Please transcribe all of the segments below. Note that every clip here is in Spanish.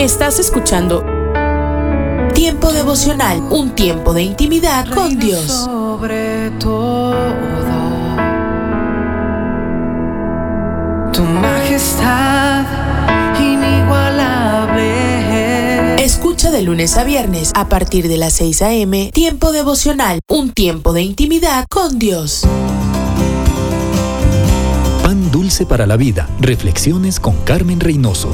Estás escuchando Tiempo devocional, un tiempo de intimidad con Dios. Sobre todo, tu majestad inigualable. Escucha de lunes a viernes a partir de las 6 a.m. Tiempo devocional, un tiempo de intimidad con Dios. Pan dulce para la vida. Reflexiones con Carmen Reynoso.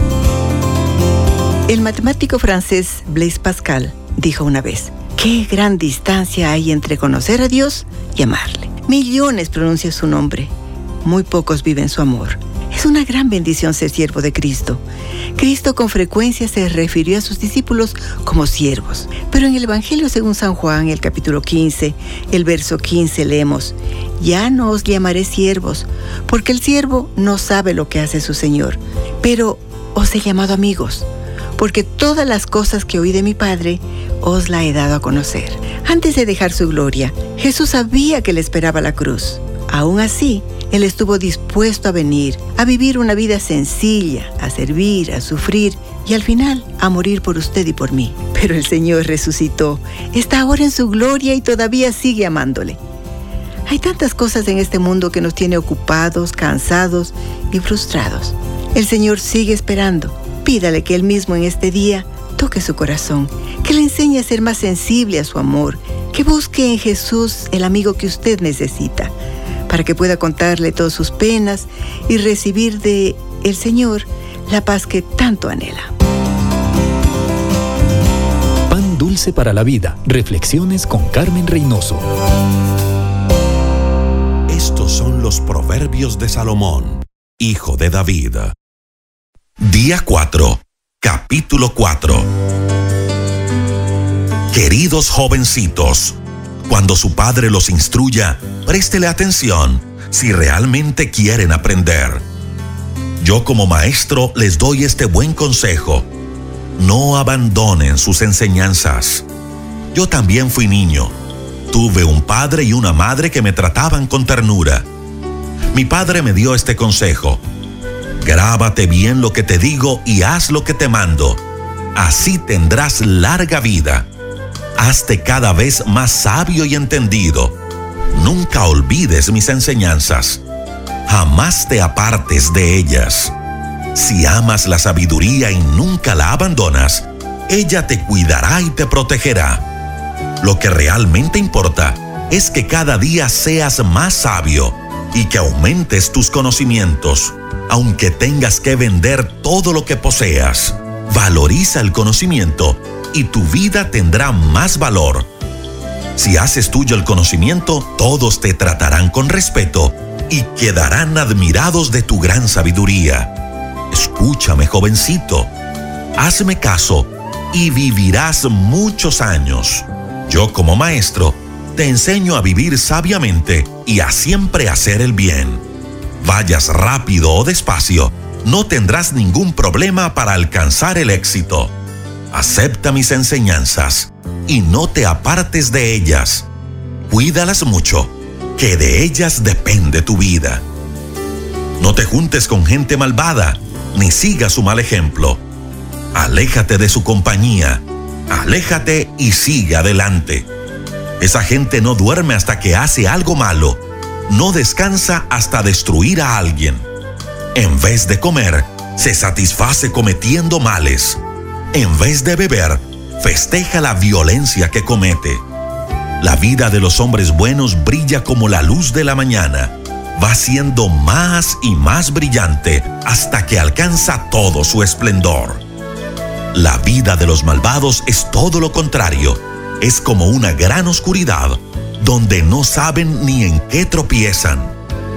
El matemático francés Blaise Pascal dijo una vez, qué gran distancia hay entre conocer a Dios y amarle. Millones pronuncian su nombre, muy pocos viven su amor. Es una gran bendición ser siervo de Cristo. Cristo con frecuencia se refirió a sus discípulos como siervos. Pero en el Evangelio según San Juan, el capítulo 15, el verso 15 leemos, Ya no os llamaré siervos, porque el siervo no sabe lo que hace su Señor, pero os he llamado amigos porque todas las cosas que oí de mi Padre os la he dado a conocer. Antes de dejar su gloria, Jesús sabía que le esperaba la cruz. Aún así, Él estuvo dispuesto a venir, a vivir una vida sencilla, a servir, a sufrir y al final a morir por usted y por mí. Pero el Señor resucitó, está ahora en su gloria y todavía sigue amándole. Hay tantas cosas en este mundo que nos tiene ocupados, cansados y frustrados. El Señor sigue esperando Pídale que Él mismo en este día toque su corazón, que le enseñe a ser más sensible a su amor, que busque en Jesús el amigo que usted necesita, para que pueda contarle todas sus penas y recibir de el Señor la paz que tanto anhela. Pan dulce para la vida. Reflexiones con Carmen Reynoso. Estos son los proverbios de Salomón, hijo de David. Día 4, capítulo 4. Queridos jovencitos, cuando su padre los instruya, préstele atención si realmente quieren aprender. Yo como maestro les doy este buen consejo. No abandonen sus enseñanzas. Yo también fui niño. Tuve un padre y una madre que me trataban con ternura. Mi padre me dio este consejo Grábate bien lo que te digo y haz lo que te mando. Así tendrás larga vida. Hazte cada vez más sabio y entendido. Nunca olvides mis enseñanzas. Jamás te apartes de ellas. Si amas la sabiduría y nunca la abandonas, ella te cuidará y te protegerá. Lo que realmente importa es que cada día seas más sabio y que aumentes tus conocimientos aunque tengas que vender todo lo que poseas. Valoriza el conocimiento y tu vida tendrá más valor. Si haces tuyo el conocimiento, todos te tratarán con respeto y quedarán admirados de tu gran sabiduría. Escúchame, jovencito, hazme caso y vivirás muchos años. Yo como maestro, te enseño a vivir sabiamente y a siempre hacer el bien vayas rápido o despacio, no tendrás ningún problema para alcanzar el éxito. Acepta mis enseñanzas y no te apartes de ellas. Cuídalas mucho, que de ellas depende tu vida. No te juntes con gente malvada, ni sigas su mal ejemplo. Aléjate de su compañía, aléjate y sigue adelante. Esa gente no duerme hasta que hace algo malo no descansa hasta destruir a alguien. En vez de comer, se satisface cometiendo males. En vez de beber, festeja la violencia que comete. La vida de los hombres buenos brilla como la luz de la mañana. Va siendo más y más brillante hasta que alcanza todo su esplendor. La vida de los malvados es todo lo contrario. Es como una gran oscuridad donde no saben ni en qué tropiezan.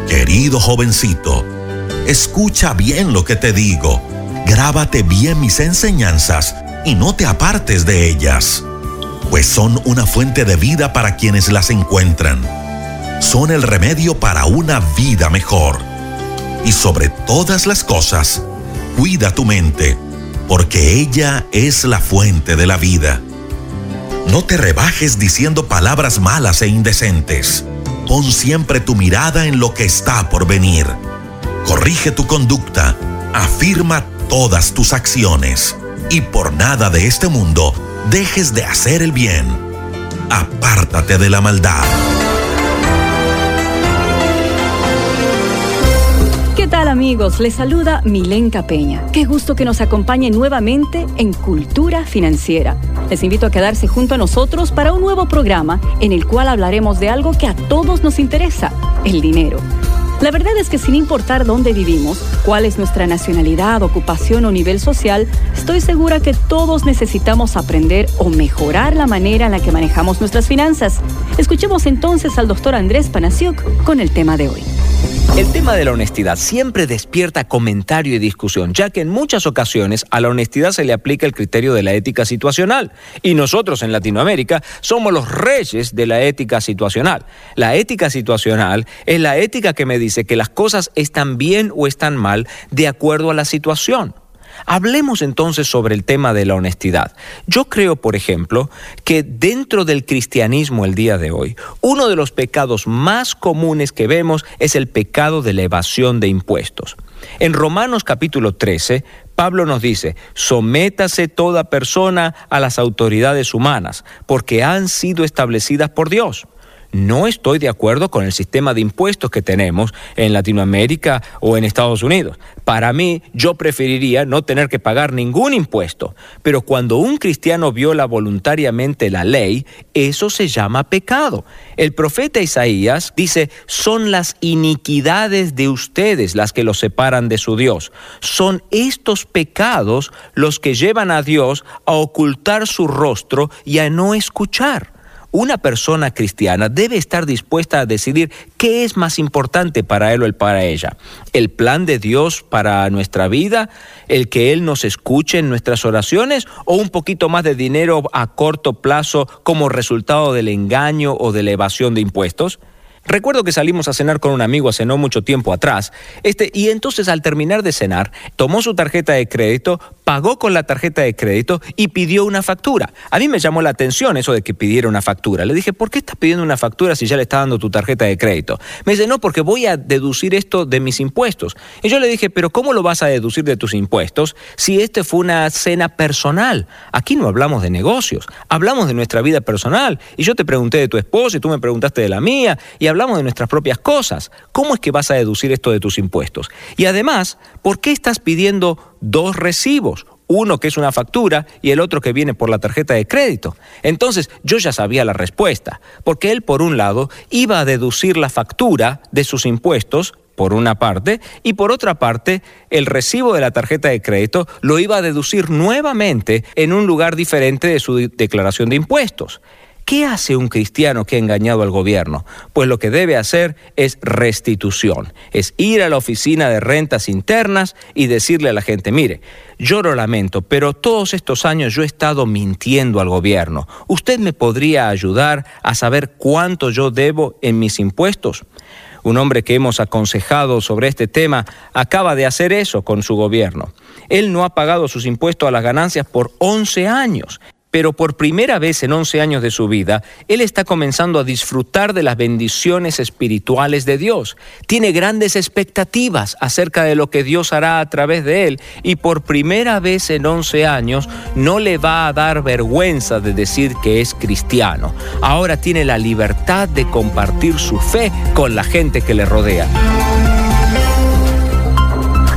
Querido jovencito, escucha bien lo que te digo, grábate bien mis enseñanzas y no te apartes de ellas, pues son una fuente de vida para quienes las encuentran. Son el remedio para una vida mejor. Y sobre todas las cosas, cuida tu mente, porque ella es la fuente de la vida. No te rebajes diciendo palabras malas e indecentes. Pon siempre tu mirada en lo que está por venir. Corrige tu conducta. Afirma todas tus acciones. y por nada de este mundo dejes de hacer el bien. Apártate de la maldad. ¿Qué tal amigos? Les saluda Milenka Peña. Qué gusto que nos acompañen nuevamente en Cultura Financiera. Les invito a quedarse junto a nosotros para un nuevo programa en el cual hablaremos de algo que a todos nos interesa, el dinero. La verdad es que sin importar dónde vivimos, cuál es nuestra nacionalidad, ocupación o nivel social, estoy segura que todos necesitamos aprender o mejorar la manera en la que manejamos nuestras finanzas. Escuchemos entonces al doctor Andrés Panasiuk con el tema de hoy. El tema de la honestidad siempre despierta comentario y discusión, ya que en muchas ocasiones a la honestidad se le aplica el criterio de la ética situacional. Y nosotros en Latinoamérica somos los reyes de la ética situacional. La ética situacional es la ética que me dice que las cosas están bien o están mal de acuerdo a la situación. Hablemos entonces sobre el tema de la honestidad. Yo creo, por ejemplo, que dentro del cristianismo el día de hoy, uno de los pecados más comunes que vemos es el pecado de la evasión de impuestos. En Romanos capítulo 13, Pablo nos dice, sométase toda persona a las autoridades humanas, porque han sido establecidas por Dios. No estoy de acuerdo con el sistema de impuestos que tenemos en Latinoamérica o en Estados Unidos. Para mí, yo preferiría no tener que pagar ningún impuesto. Pero cuando un cristiano viola voluntariamente la ley, eso se llama pecado. El profeta Isaías dice, son las iniquidades de ustedes las que los separan de su Dios. Son estos pecados los que llevan a Dios a ocultar su rostro y a no escuchar una persona cristiana debe estar dispuesta a decidir qué es más importante para él o para ella. El plan de Dios para nuestra vida, el que Él nos escuche en nuestras oraciones o un poquito más de dinero a corto plazo como resultado del engaño o de la evasión de impuestos. Recuerdo que salimos a cenar con un amigo hace no mucho tiempo atrás, este, y entonces al terminar de cenar, tomó su tarjeta de crédito, pagó con la tarjeta de crédito y pidió una factura. A mí me llamó la atención eso de que pidiera una factura. Le dije, ¿por qué estás pidiendo una factura si ya le está dando tu tarjeta de crédito? Me dice, no, porque voy a deducir esto de mis impuestos. Y yo le dije, pero ¿cómo lo vas a deducir de tus impuestos si este fue una cena personal? Aquí no hablamos de negocios, hablamos de nuestra vida personal. Y yo te pregunté de tu esposo y tú me preguntaste de la mía y hablamos de nuestras propias cosas. ¿Cómo es que vas a deducir esto de tus impuestos? Y además, ¿por qué estás pidiendo dos recibos, uno que es una factura y el otro que viene por la tarjeta de crédito. Entonces yo ya sabía la respuesta, porque él por un lado iba a deducir la factura de sus impuestos, por una parte, y por otra parte, el recibo de la tarjeta de crédito lo iba a deducir nuevamente en un lugar diferente de su declaración de impuestos. ¿Qué hace un cristiano que ha engañado al gobierno? Pues lo que debe hacer es restitución, es ir a la oficina de rentas internas y decirle a la gente, mire, yo lo lamento, pero todos estos años yo he estado mintiendo al gobierno. ¿Usted me podría ayudar a saber cuánto yo debo en mis impuestos? Un hombre que hemos aconsejado sobre este tema acaba de hacer eso con su gobierno. Él no ha pagado sus impuestos a las ganancias por 11 años pero por primera vez en 11 años de su vida, él está comenzando a disfrutar de las bendiciones espirituales de Dios. Tiene grandes expectativas acerca de lo que Dios hará a través de él y por primera vez en 11 años no le va a dar vergüenza de decir que es cristiano. Ahora tiene la libertad de compartir su fe con la gente que le rodea.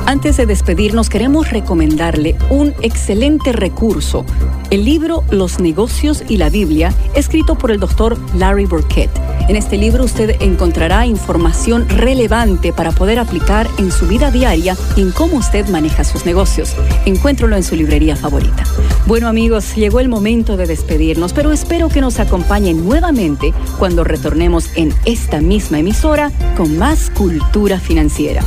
Antes de despedirnos, queremos recomendarle un excelente recurso, el libro Los negocios y la Biblia, escrito por el doctor Larry Burkett. En este libro usted encontrará información relevante para poder aplicar en su vida diaria y en cómo usted maneja sus negocios. Encuéntralo en su librería favorita. Bueno amigos, llegó el momento de despedirnos, pero espero que nos acompañen nuevamente cuando retornemos en esta misma emisora con más cultura financiera.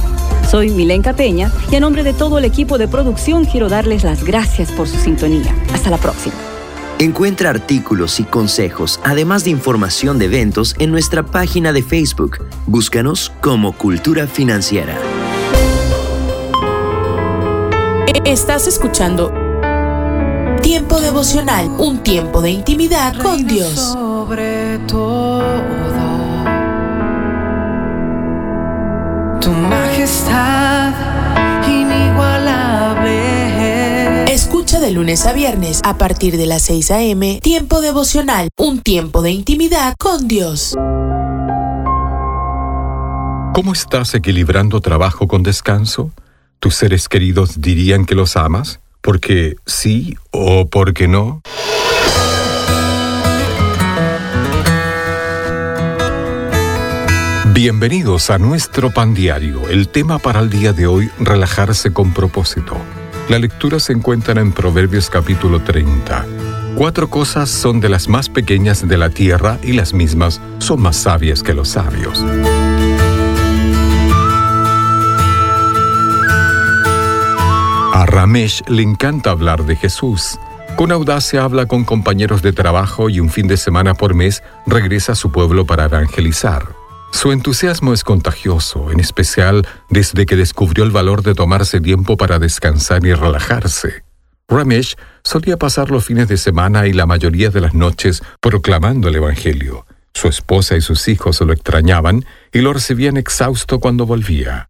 Soy Milenka Peña y a nombre de todo el equipo de producción quiero darles las gracias por su sintonía. Hasta la próxima. Encuentra artículos y consejos, además de información de eventos en nuestra página de Facebook. Búscanos como Cultura Financiera. Estás escuchando Tiempo devocional, un tiempo de intimidad con Dios. Sobre todo. Majestad inigualable. Escucha Escucha de lunes a viernes a partir de las 6 a.m. Tiempo devocional, un tiempo de intimidad con Dios. ¿Cómo estás equilibrando trabajo con descanso? ¿Tus seres queridos dirían que los amas? ¿Porque sí o porque no? Bienvenidos a nuestro pan diario. El tema para el día de hoy, relajarse con propósito. La lectura se encuentra en Proverbios capítulo 30. Cuatro cosas son de las más pequeñas de la tierra y las mismas son más sabias que los sabios. A Ramesh le encanta hablar de Jesús. Con audacia habla con compañeros de trabajo y un fin de semana por mes regresa a su pueblo para evangelizar. Su entusiasmo es contagioso, en especial desde que descubrió el valor de tomarse tiempo para descansar y relajarse. Ramesh solía pasar los fines de semana y la mayoría de las noches proclamando el Evangelio. Su esposa y sus hijos lo extrañaban y lo recibían exhausto cuando volvía.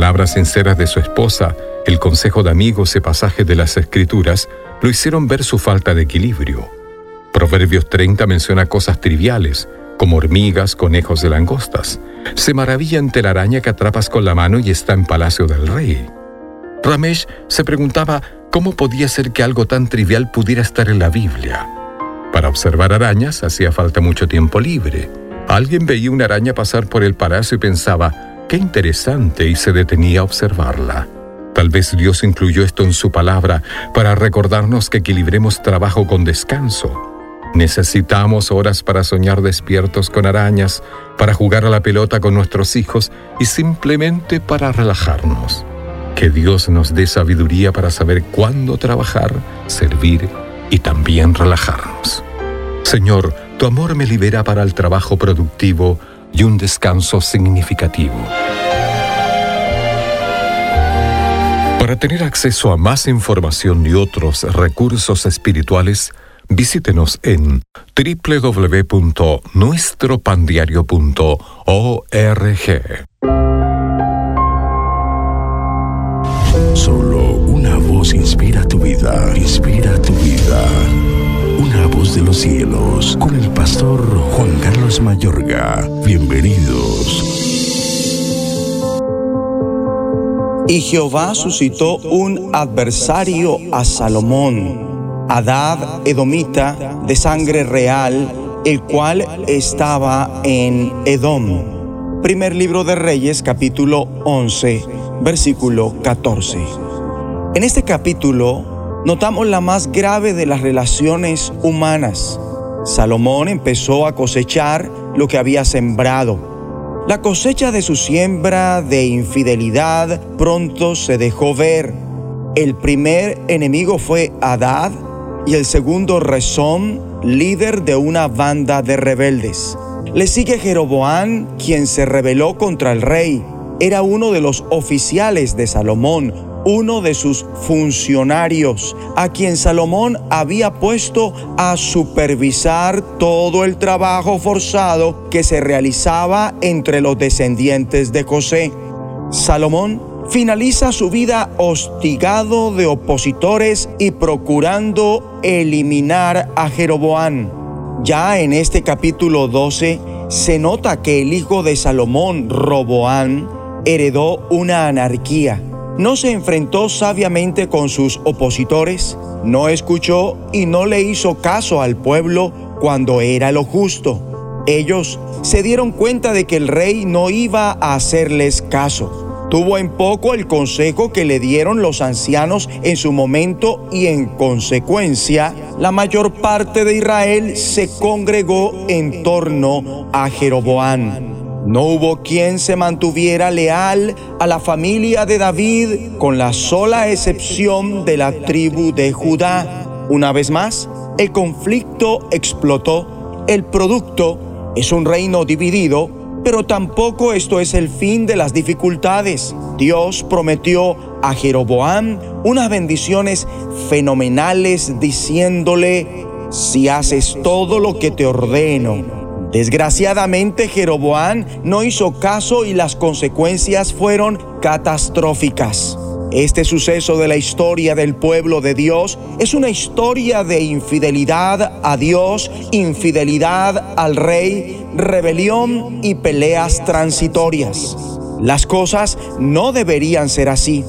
Palabras sinceras de su esposa, el consejo de amigos y pasajes de las Escrituras lo hicieron ver su falta de equilibrio. Proverbios 30 menciona cosas triviales, como hormigas, conejos y langostas. Se maravilla ante la araña que atrapas con la mano y está en palacio del rey. Ramesh se preguntaba cómo podía ser que algo tan trivial pudiera estar en la Biblia. Para observar arañas hacía falta mucho tiempo libre. Alguien veía una araña pasar por el palacio y pensaba, Qué interesante y se detenía a observarla. Tal vez Dios incluyó esto en su palabra para recordarnos que equilibremos trabajo con descanso. Necesitamos horas para soñar despiertos con arañas, para jugar a la pelota con nuestros hijos y simplemente para relajarnos. Que Dios nos dé sabiduría para saber cuándo trabajar, servir y también relajarnos. Señor, tu amor me libera para el trabajo productivo y un descanso significativo. Para tener acceso a más información y otros recursos espirituales, visítenos en www.nuestropandiario.org. Solo una voz inspira tu vida, inspira tu vida. Una voz de los cielos, con el pastor Juan Carlos Mayorga. Bienvenidos. Y Jehová suscitó un adversario a Salomón, Adad Edomita, de sangre real, el cual estaba en Edom. Primer libro de Reyes, capítulo 11, versículo 14. En este capítulo notamos la más grave de las relaciones humanas. Salomón empezó a cosechar lo que había sembrado. La cosecha de su siembra de infidelidad pronto se dejó ver. El primer enemigo fue Adad y el segundo Rezón, líder de una banda de rebeldes. Le sigue Jeroboán, quien se rebeló contra el rey. Era uno de los oficiales de Salomón, uno de sus funcionarios, a quien Salomón había puesto a supervisar todo el trabajo forzado que se realizaba entre los descendientes de José. Salomón finaliza su vida hostigado de opositores y procurando eliminar a Jeroboán. Ya en este capítulo 12 se nota que el hijo de Salomón, Roboán, heredó una anarquía no se enfrentó sabiamente con sus opositores, no escuchó y no le hizo caso al pueblo cuando era lo justo. Ellos se dieron cuenta de que el rey no iba a hacerles caso. Tuvo en poco el consejo que le dieron los ancianos en su momento y en consecuencia la mayor parte de Israel se congregó en torno a Jeroboán. No hubo quien se mantuviera leal a la familia de David con la sola excepción de la tribu de Judá. Una vez más, el conflicto explotó. El producto es un reino dividido, pero tampoco esto es el fin de las dificultades. Dios prometió a Jeroboam unas bendiciones fenomenales diciéndole, si haces todo lo que te ordeno, Desgraciadamente Jeroboán no hizo caso y las consecuencias fueron catastróficas. Este suceso de la historia del pueblo de Dios es una historia de infidelidad a Dios, infidelidad al rey, rebelión y peleas transitorias. Las cosas no deberían ser así.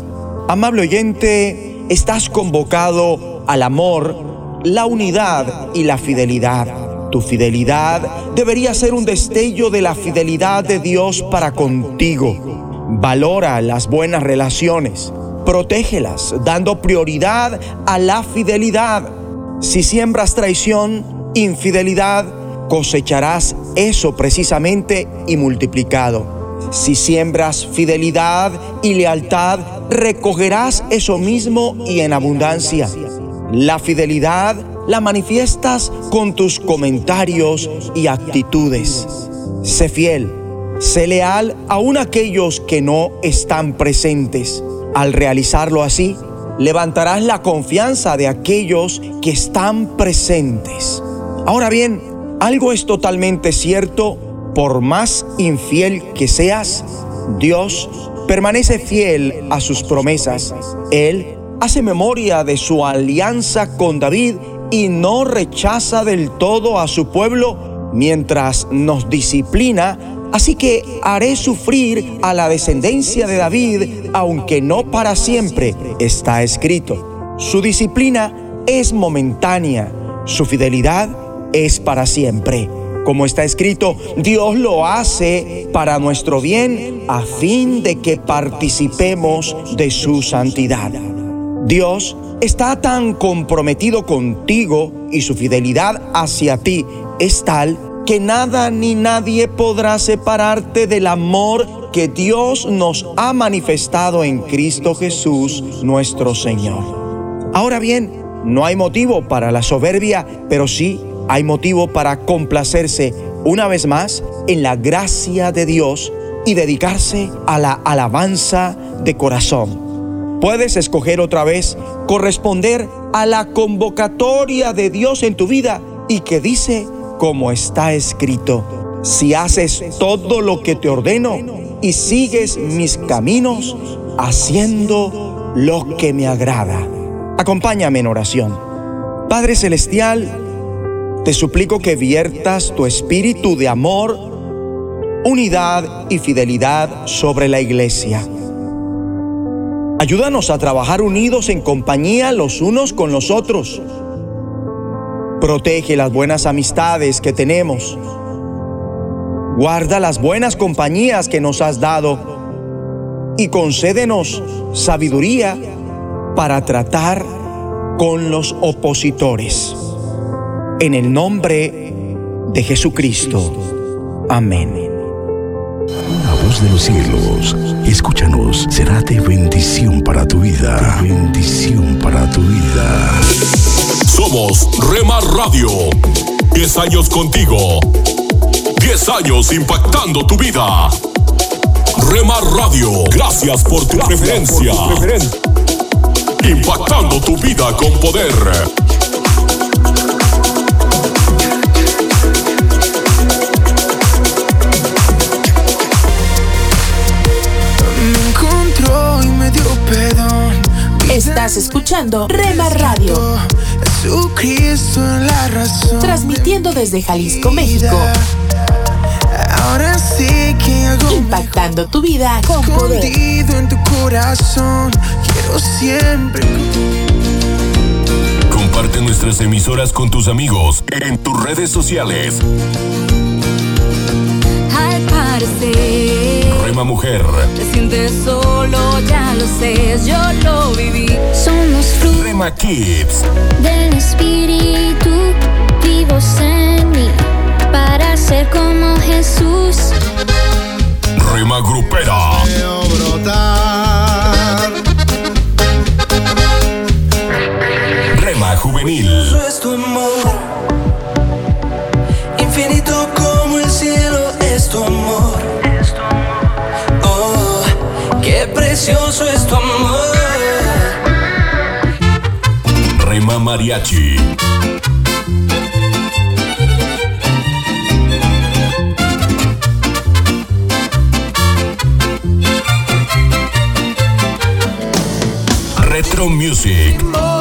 Amable oyente, estás convocado al amor, la unidad y la fidelidad. Tu fidelidad debería ser un destello de la fidelidad de Dios para contigo. Valora las buenas relaciones protégelas, dando prioridad a la fidelidad. Si siembras traición, infidelidad, cosecharás eso precisamente y multiplicado. Si siembras fidelidad y lealtad, recogerás eso mismo y en abundancia. La fidelidad la manifiestas con tus comentarios y actitudes. Sé fiel, sé leal aun aquellos que no están presentes al realizarlo así, levantarás la confianza de aquellos que están presentes. Ahora bien, algo es totalmente cierto, por más infiel que seas, Dios permanece fiel a sus promesas. Él hace memoria de su alianza con David y no rechaza del todo a su pueblo mientras nos disciplina Así que haré sufrir a la descendencia de David, aunque no para siempre, está escrito. Su disciplina es momentánea, su fidelidad es para siempre. Como está escrito, Dios lo hace para nuestro bien a fin de que participemos de su santidad. Dios está tan comprometido contigo y su fidelidad hacia ti es tal que nada ni nadie podrá separarte del amor que Dios nos ha manifestado en Cristo Jesús nuestro Señor. Ahora bien, no hay motivo para la soberbia, pero sí hay motivo para complacerse una vez más en la gracia de Dios y dedicarse a la alabanza de corazón. Puedes escoger otra vez corresponder a la convocatoria de Dios en tu vida y que dice, como está escrito, si haces todo lo que te ordeno y sigues mis caminos, haciendo lo que me agrada. Acompáñame en oración. Padre Celestial, te suplico que viertas tu espíritu de amor, unidad y fidelidad sobre la iglesia. Ayúdanos a trabajar unidos en compañía los unos con los otros Protege las buenas amistades que tenemos. Guarda las buenas compañías que nos has dado y concédenos sabiduría para tratar con los opositores. En el nombre de Jesucristo. Amén. De los cielos, escúchanos, será de bendición para tu vida. De bendición para tu vida. Somos Rema Radio. 10 años contigo. 10 años impactando tu vida. Rema Radio, gracias por tu preferencia. Impactando tu vida con poder. Estás escuchando Rema Radio. Jesucristo la razón. Transmitiendo desde Jalisco, México. Ahora sé que hago Impactando tu vida con poder. escondido en tu corazón. Quiero siempre. Comparte nuestras emisoras con tus amigos en tus redes sociales. Al parecer, Rema Mujer, te sientes solo, ya lo sé, yo lo viví. Somos frutos Rema Kids, del Espíritu vivos en mí para ser como Jesús. Rema Grupera, Rema Juvenil, mariachi. Retro Music.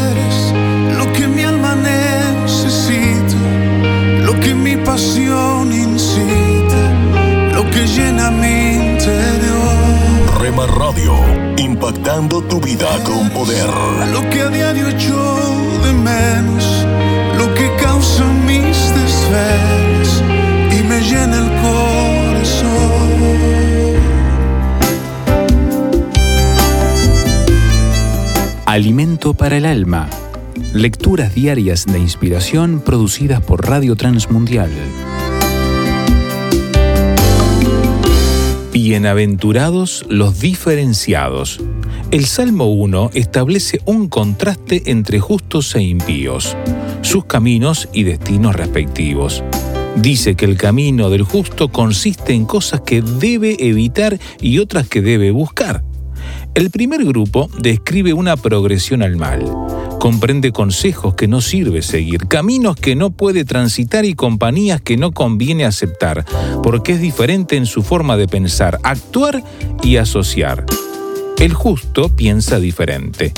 Radio, impactando tu vida con poder. lo que a diario echo de menos, lo que causa mis desvelos y me llena el corazón. Alimento para el alma. Lecturas diarias de inspiración producidas por Radio Transmundial. Bienaventurados los diferenciados. El Salmo 1 establece un contraste entre justos e impíos, sus caminos y destinos respectivos. Dice que el camino del justo consiste en cosas que debe evitar y otras que debe buscar. El primer grupo describe una progresión al mal, Comprende consejos que no sirve seguir, caminos que no puede transitar y compañías que no conviene aceptar, porque es diferente en su forma de pensar, actuar y asociar. El justo piensa diferente.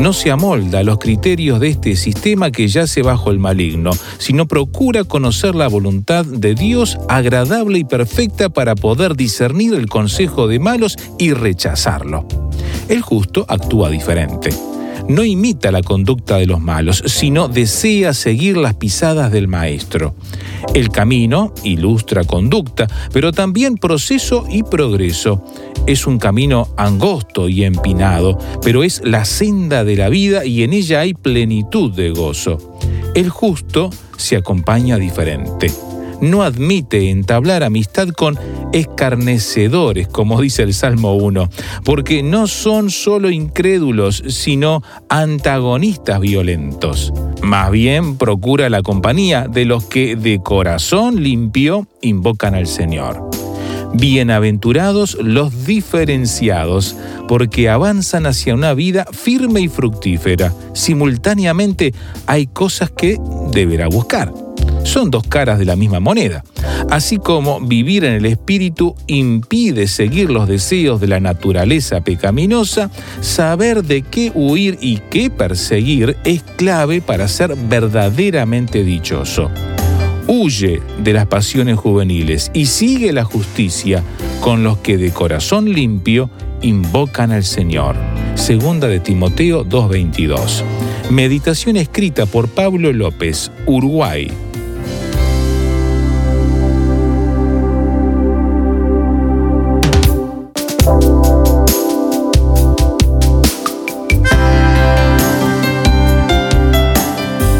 No se amolda a los criterios de este sistema que yace bajo el maligno, sino procura conocer la voluntad de Dios agradable y perfecta para poder discernir el consejo de malos y rechazarlo. El justo actúa diferente no imita la conducta de los malos, sino desea seguir las pisadas del Maestro. El camino ilustra conducta, pero también proceso y progreso. Es un camino angosto y empinado, pero es la senda de la vida y en ella hay plenitud de gozo. El justo se acompaña diferente no admite entablar amistad con escarnecedores, como dice el Salmo 1, porque no son solo incrédulos, sino antagonistas violentos. Más bien procura la compañía de los que de corazón limpio invocan al Señor. Bienaventurados los diferenciados, porque avanzan hacia una vida firme y fructífera. Simultáneamente hay cosas que deberá buscar son dos caras de la misma moneda. Así como vivir en el espíritu impide seguir los deseos de la naturaleza pecaminosa, saber de qué huir y qué perseguir es clave para ser verdaderamente dichoso. Huye de las pasiones juveniles y sigue la justicia con los que de corazón limpio invocan al Señor. Segunda de Timoteo 2.22. Meditación escrita por Pablo López, Uruguay,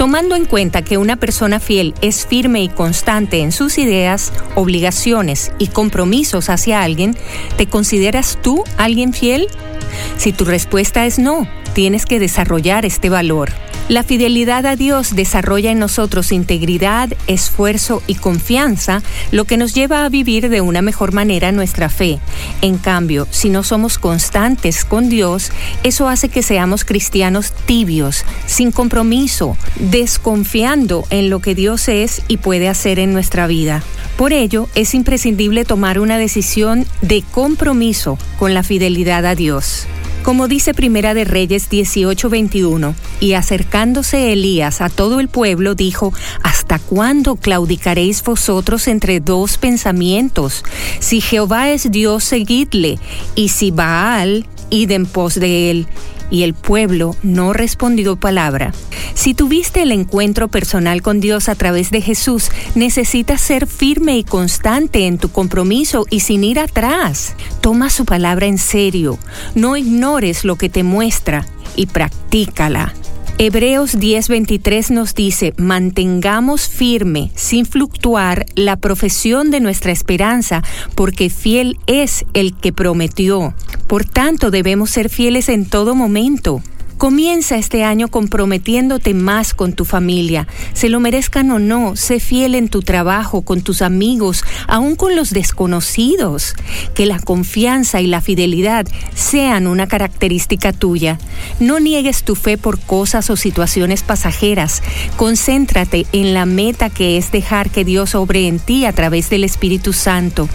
Tomando en cuenta que una persona fiel es firme y constante en sus ideas, obligaciones y compromisos hacia alguien, ¿te consideras tú alguien fiel? Si tu respuesta es no, tienes que desarrollar este valor. La fidelidad a Dios desarrolla en nosotros integridad, esfuerzo y confianza, lo que nos lleva a vivir de una mejor manera nuestra fe. En cambio, si no somos constantes con Dios, eso hace que seamos cristianos tibios, sin compromiso, desconfiando en lo que Dios es y puede hacer en nuestra vida. Por ello, es imprescindible tomar una decisión de compromiso con la fidelidad a Dios. Como dice Primera de Reyes 18:21, y acercándose Elías a todo el pueblo, dijo, ¿Hasta cuándo claudicaréis vosotros entre dos pensamientos? Si Jehová es Dios, seguidle, y si Baal, id en pos de él y el pueblo no respondió palabra. Si tuviste el encuentro personal con Dios a través de Jesús, necesitas ser firme y constante en tu compromiso y sin ir atrás. Toma su palabra en serio, no ignores lo que te muestra y practícala. Hebreos 10:23 nos dice, mantengamos firme, sin fluctuar, la profesión de nuestra esperanza, porque fiel es el que prometió. Por tanto, debemos ser fieles en todo momento. Comienza este año comprometiéndote más con tu familia. Se lo merezcan o no, sé fiel en tu trabajo, con tus amigos, aún con los desconocidos. Que la confianza y la fidelidad sean una característica tuya. No niegues tu fe por cosas o situaciones pasajeras. Concéntrate en la meta que es dejar que Dios obre en ti a través del Espíritu Santo.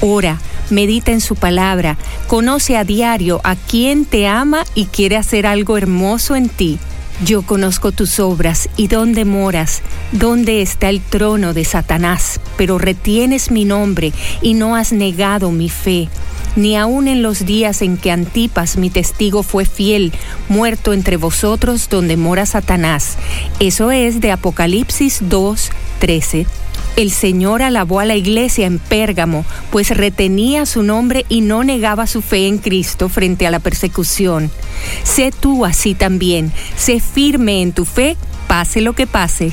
Ora medita en su palabra, conoce a diario a quien te ama y quiere hacer algo hermoso en ti. Yo conozco tus obras y dónde moras, dónde está el trono de Satanás, pero retienes mi nombre y no has negado mi fe, ni aun en los días en que Antipas, mi testigo, fue fiel, muerto entre vosotros donde mora Satanás. Eso es de Apocalipsis 2, 13. El Señor alabó a la iglesia en Pérgamo, pues retenía su nombre y no negaba su fe en Cristo frente a la persecución. Sé tú así también, sé firme en tu fe, pase lo que pase.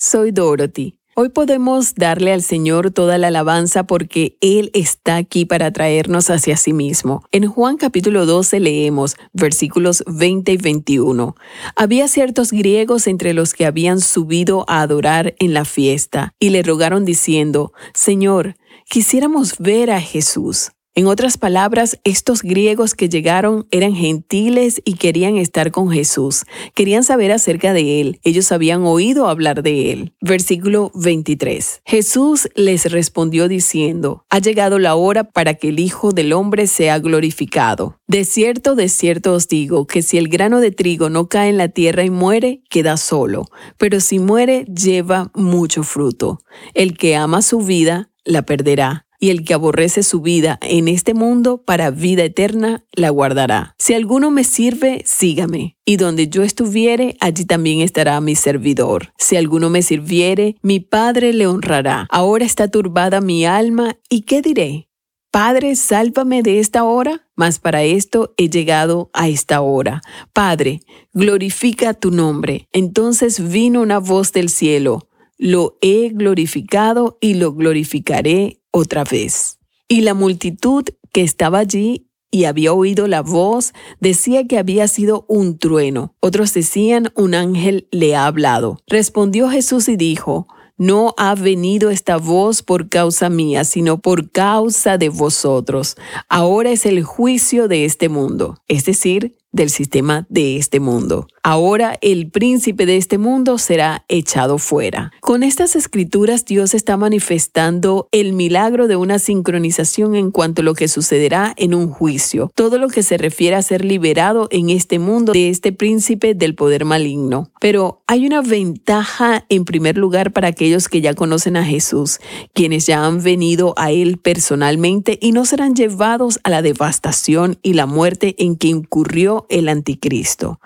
Soy Dorothy. Hoy podemos darle al Señor toda la alabanza porque Él está aquí para traernos hacia sí mismo. En Juan capítulo 12 leemos versículos 20 y 21. Había ciertos griegos entre los que habían subido a adorar en la fiesta y le rogaron diciendo, Señor, quisiéramos ver a Jesús. En otras palabras, estos griegos que llegaron eran gentiles y querían estar con Jesús. Querían saber acerca de Él. Ellos habían oído hablar de Él. Versículo 23. Jesús les respondió diciendo, Ha llegado la hora para que el Hijo del Hombre sea glorificado. De cierto, de cierto os digo, que si el grano de trigo no cae en la tierra y muere, queda solo. Pero si muere, lleva mucho fruto. El que ama su vida, la perderá y el que aborrece su vida en este mundo para vida eterna la guardará. Si alguno me sirve, sígame, y donde yo estuviere, allí también estará mi servidor. Si alguno me sirviere, mi Padre le honrará. Ahora está turbada mi alma, ¿y qué diré? Padre, sálvame de esta hora, mas para esto he llegado a esta hora. Padre, glorifica tu nombre. Entonces vino una voz del cielo. Lo he glorificado y lo glorificaré otra vez. Y la multitud que estaba allí y había oído la voz decía que había sido un trueno. Otros decían un ángel le ha hablado. Respondió Jesús y dijo, no ha venido esta voz por causa mía, sino por causa de vosotros. Ahora es el juicio de este mundo, es decir, del sistema de este mundo. Ahora el príncipe de este mundo será echado fuera. Con estas escrituras Dios está manifestando el milagro de una sincronización en cuanto a lo que sucederá en un juicio. Todo lo que se refiere a ser liberado en este mundo de este príncipe del poder maligno. Pero hay una ventaja en primer lugar para aquellos que ya conocen a Jesús, quienes ya han venido a Él personalmente y no serán llevados a la devastación y la muerte en que incurrió el anticristo.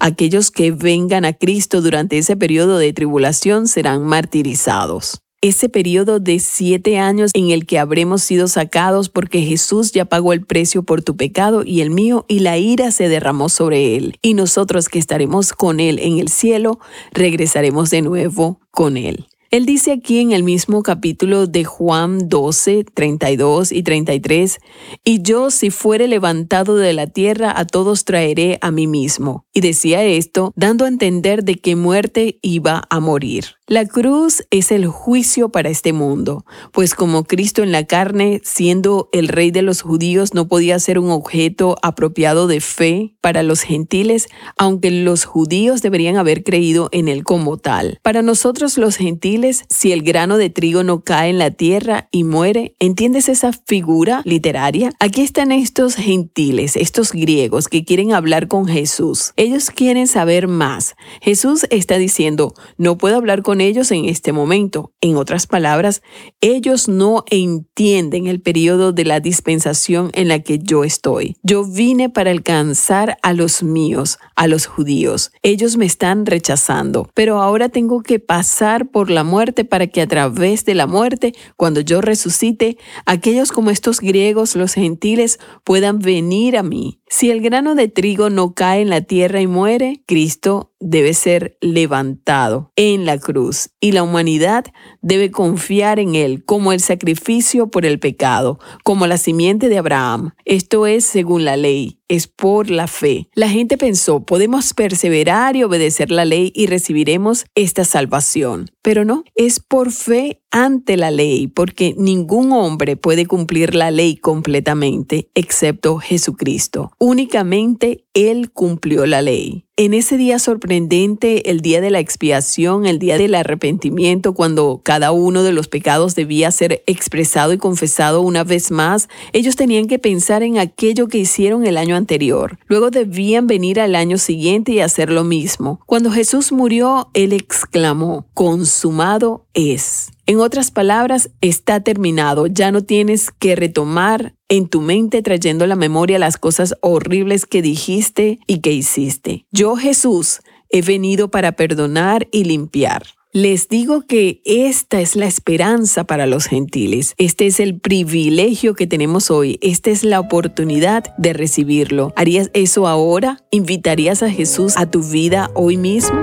Aquellos que vengan a Cristo durante ese periodo de tribulación serán martirizados. Ese periodo de siete años en el que habremos sido sacados porque Jesús ya pagó el precio por tu pecado y el mío y la ira se derramó sobre él. Y nosotros que estaremos con él en el cielo, regresaremos de nuevo con él. Él dice aquí en el mismo capítulo de Juan 12, 32 y 33, Y yo si fuere levantado de la tierra a todos traeré a mí mismo. Y decía esto dando a entender de qué muerte iba a morir. La cruz es el juicio para este mundo, pues como Cristo en la carne, siendo el rey de los judíos, no podía ser un objeto apropiado de fe para los gentiles, aunque los judíos deberían haber creído en él como tal. Para nosotros los gentiles, si el grano de trigo no cae en la tierra y muere, ¿entiendes esa figura literaria? Aquí están estos gentiles, estos griegos que quieren hablar con Jesús. Ellos quieren saber más. Jesús está diciendo, no puedo hablar ellos en este momento. En otras palabras, ellos no entienden el periodo de la dispensación en la que yo estoy. Yo vine para alcanzar a los míos, a los judíos. Ellos me están rechazando, pero ahora tengo que pasar por la muerte para que a través de la muerte, cuando yo resucite, aquellos como estos griegos, los gentiles, puedan venir a mí. Si el grano de trigo no cae en la tierra y muere, Cristo debe ser levantado en la cruz y la humanidad debe confiar en Él como el sacrificio por el pecado, como la simiente de Abraham. Esto es según la ley es por la fe. La gente pensó, podemos perseverar y obedecer la ley y recibiremos esta salvación. Pero no, es por fe ante la ley, porque ningún hombre puede cumplir la ley completamente excepto Jesucristo. Únicamente Él cumplió la ley. En ese día sorprendente, el día de la expiación, el día del arrepentimiento, cuando cada uno de los pecados debía ser expresado y confesado una vez más, ellos tenían que pensar en aquello que hicieron el año anterior. Luego debían venir al año siguiente y hacer lo mismo. Cuando Jesús murió, Él exclamó, consumado es. En otras palabras, está terminado. Ya no tienes que retomar en tu mente trayendo la memoria las cosas horribles que dijiste y que hiciste. Yo, Jesús, he venido para perdonar y limpiar. Les digo que esta es la esperanza para los gentiles. Este es el privilegio que tenemos hoy. Esta es la oportunidad de recibirlo. ¿Harías eso ahora? ¿Invitarías a Jesús a tu vida hoy mismo?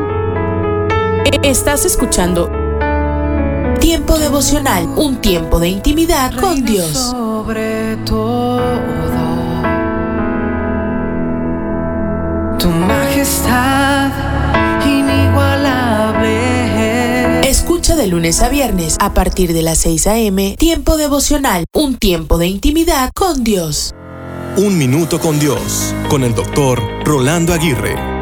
Estás escuchando Tiempo devocional, un tiempo de intimidad con Dios. Sobre todo, tu majestad inigualable. Escucha de lunes a viernes a partir de las 6 a.m. Tiempo devocional, un tiempo de intimidad con Dios. Un minuto con Dios, con el doctor Rolando Aguirre.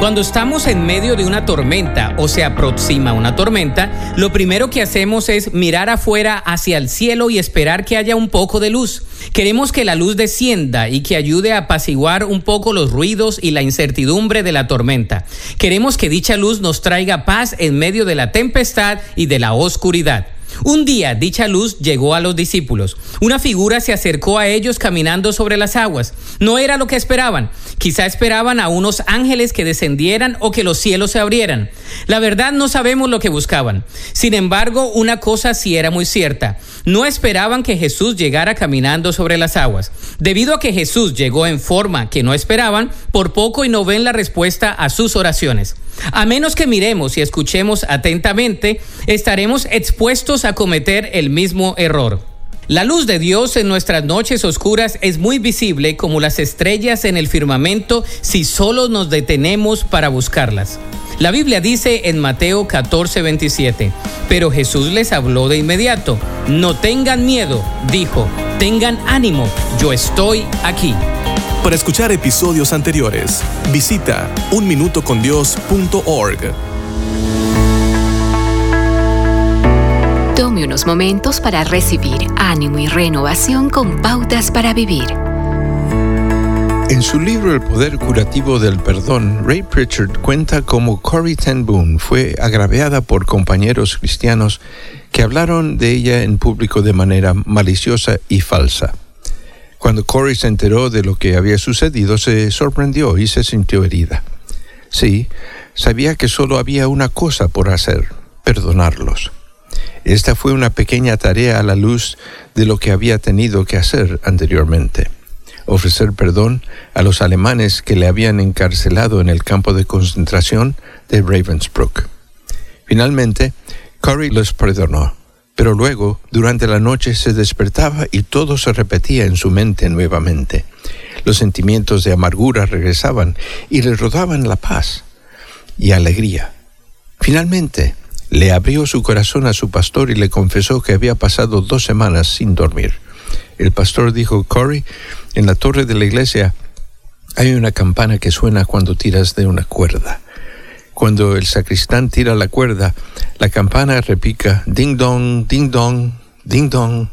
Cuando estamos en medio de una tormenta o se aproxima una tormenta, lo primero que hacemos es mirar afuera hacia el cielo y esperar que haya un poco de luz. Queremos que la luz descienda y que ayude a apaciguar un poco los ruidos y la incertidumbre de la tormenta. Queremos que dicha luz nos traiga paz en medio de la tempestad y de la oscuridad. Un día dicha luz llegó a los discípulos. Una figura se acercó a ellos caminando sobre las aguas. No era lo que esperaban. Quizá esperaban a unos ángeles que descendieran o que los cielos se abrieran. La verdad no sabemos lo que buscaban. Sin embargo, una cosa sí era muy cierta. No esperaban que Jesús llegara caminando sobre las aguas. Debido a que Jesús llegó en forma que no esperaban, por poco y no ven la respuesta a sus oraciones. A menos que miremos y escuchemos atentamente, estaremos expuestos a cometer el mismo error. La luz de Dios en nuestras noches oscuras es muy visible como las estrellas en el firmamento si solo nos detenemos para buscarlas. La Biblia dice en Mateo 14, 27, pero Jesús les habló de inmediato, no tengan miedo, dijo, tengan ánimo, yo estoy aquí. Para escuchar episodios anteriores, visita unminutocondios.org. Tome unos momentos para recibir ánimo y renovación con pautas para vivir. En su libro El poder curativo del perdón, Ray Pritchard cuenta cómo Corrie ten Boom fue agraviada por compañeros cristianos que hablaron de ella en público de manera maliciosa y falsa. Cuando Corey se enteró de lo que había sucedido, se sorprendió y se sintió herida. Sí, sabía que solo había una cosa por hacer, perdonarlos. Esta fue una pequeña tarea a la luz de lo que había tenido que hacer anteriormente. Ofrecer perdón a los alemanes que le habían encarcelado en el campo de concentración de Ravensbrück. Finalmente, Corey los perdonó pero luego, durante la noche, se despertaba y todo se repetía en su mente nuevamente. Los sentimientos de amargura regresaban y le rodaban la paz y alegría. Finalmente, le abrió su corazón a su pastor y le confesó que había pasado dos semanas sin dormir. El pastor dijo, Corey, en la torre de la iglesia hay una campana que suena cuando tiras de una cuerda. Cuando el sacristán tira la cuerda, la campana repica ding dong, ding dong, ding dong.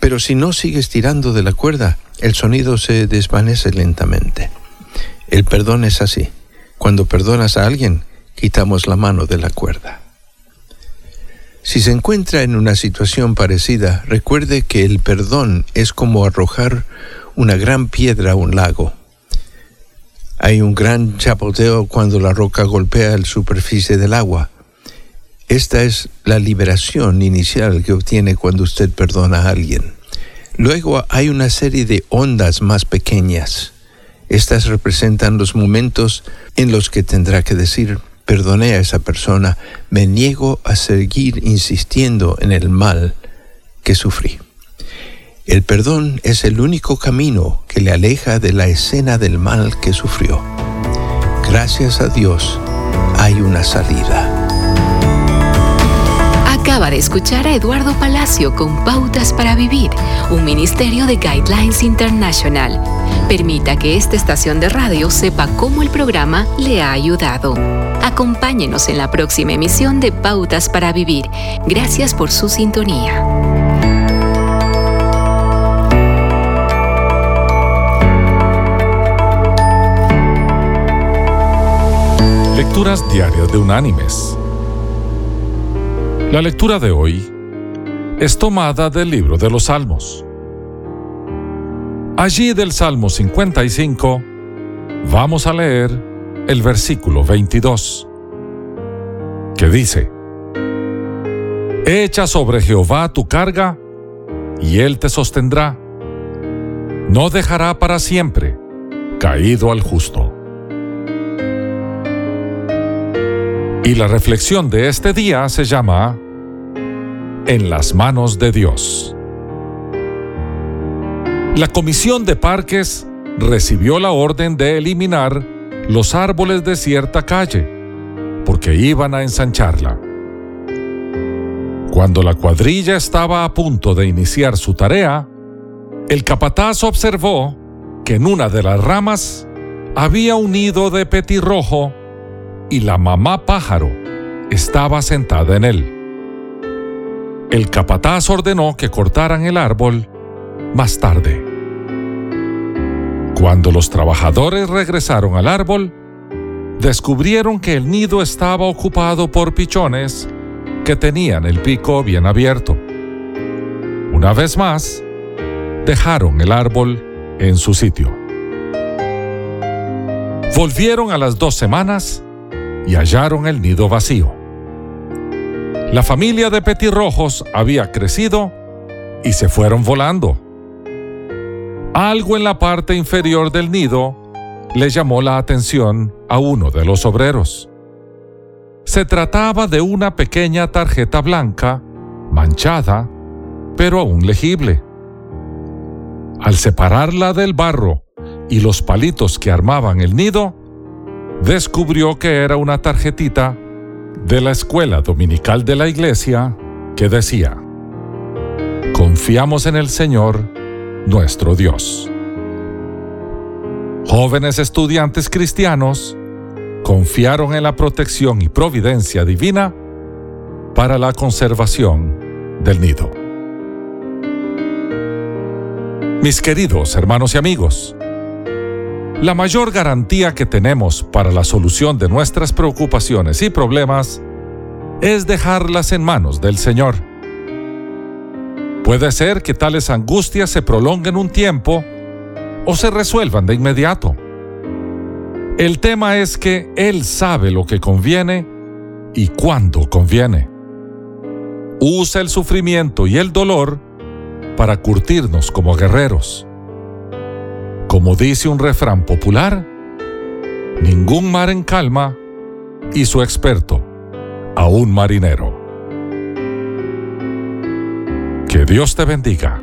Pero si no sigues tirando de la cuerda, el sonido se desvanece lentamente. El perdón es así. Cuando perdonas a alguien, quitamos la mano de la cuerda. Si se encuentra en una situación parecida, recuerde que el perdón es como arrojar una gran piedra a un lago. Hay un gran chapoteo cuando la roca golpea la superficie del agua. Esta es la liberación inicial que obtiene cuando usted perdona a alguien. Luego hay una serie de ondas más pequeñas. Estas representan los momentos en los que tendrá que decir, perdoné a esa persona, me niego a seguir insistiendo en el mal que sufrí. El perdón es el único camino que le aleja de la escena del mal que sufrió. Gracias a Dios hay una salida. Acaba de escuchar a Eduardo Palacio con Pautas para Vivir, un ministerio de Guidelines International. Permita que esta estación de radio sepa cómo el programa le ha ayudado. Acompáñenos en la próxima emisión de Pautas para Vivir. Gracias por su sintonía. Lecturas diarias de Unánimes. La lectura de hoy es tomada del libro de los Salmos. Allí del Salmo 55 vamos a leer el versículo 22, que dice, Echa sobre Jehová tu carga, y él te sostendrá. No dejará para siempre caído al justo. Y la reflexión de este día se llama En las manos de Dios. La Comisión de Parques recibió la orden de eliminar los árboles de cierta calle, porque iban a ensancharla. Cuando la cuadrilla estaba a punto de iniciar su tarea, el capataz observó que en una de las ramas había un nido de petirrojo y la mamá pájaro estaba sentada en él. El capataz ordenó que cortaran el árbol más tarde. Cuando los trabajadores regresaron al árbol, descubrieron que el nido estaba ocupado por pichones que tenían el pico bien abierto. Una vez más, dejaron el árbol en su sitio. Volvieron a las dos semanas y hallaron el nido vacío. La familia de petirrojos había crecido y se fueron volando. Algo en la parte inferior del nido le llamó la atención a uno de los obreros. Se trataba de una pequeña tarjeta blanca, manchada, pero aún legible. Al separarla del barro y los palitos que armaban el nido, descubrió que era una tarjetita de la escuela dominical de la iglesia que decía, Confiamos en el Señor, nuestro Dios. Jóvenes estudiantes cristianos confiaron en la protección y providencia divina para la conservación del nido. Mis queridos hermanos y amigos, la mayor garantía que tenemos para la solución de nuestras preocupaciones y problemas es dejarlas en manos del Señor. Puede ser que tales angustias se prolonguen un tiempo o se resuelvan de inmediato. El tema es que Él sabe lo que conviene y cuándo conviene. Usa el sufrimiento y el dolor para curtirnos como guerreros. Como dice un refrán popular, ningún mar en calma su experto, a un marinero. Que Dios te bendiga.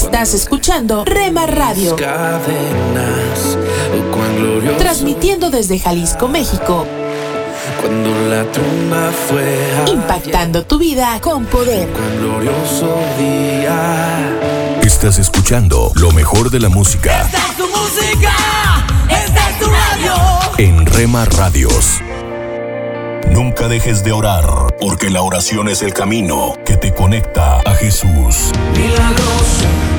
Estás escuchando Rema Radio. Transmitiendo desde Jalisco, México. Cuando la tumba fue Impactando tu vida con poder. glorioso día. Estás escuchando lo mejor de la música Esta es tu música, esta es tu radio. en Rema Radios. Nunca dejes de orar, porque la oración es el camino que te conecta a Jesús. Milagroso,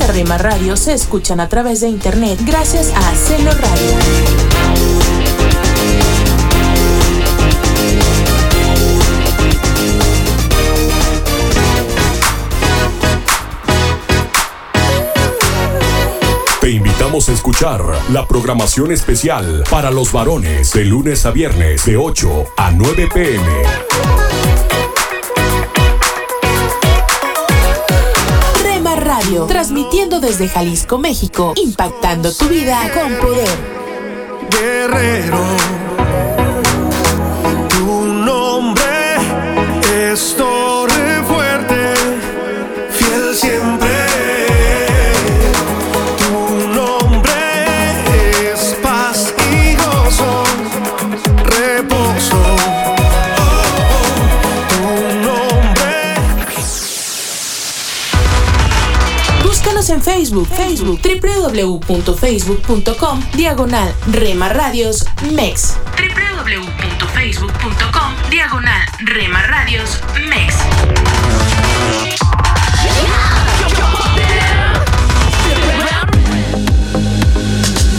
de Rema Radio se escuchan a través de internet gracias a Celo Radio. Te invitamos a escuchar la programación especial para los varones de lunes a viernes de 8 a 9 pm. Transmitiendo desde Jalisco, México, impactando tu vida con poder. guerrero. Tu nombre es torre fuerte, fiel siempre. Facebook, Facebook, www.facebook.com, diagonal Rema Radios MEX. www.facebook.com, diagonal Rema Radios MEX.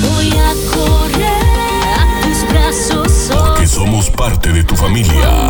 Voy a correr a tus brazos Que somos parte de tu familia.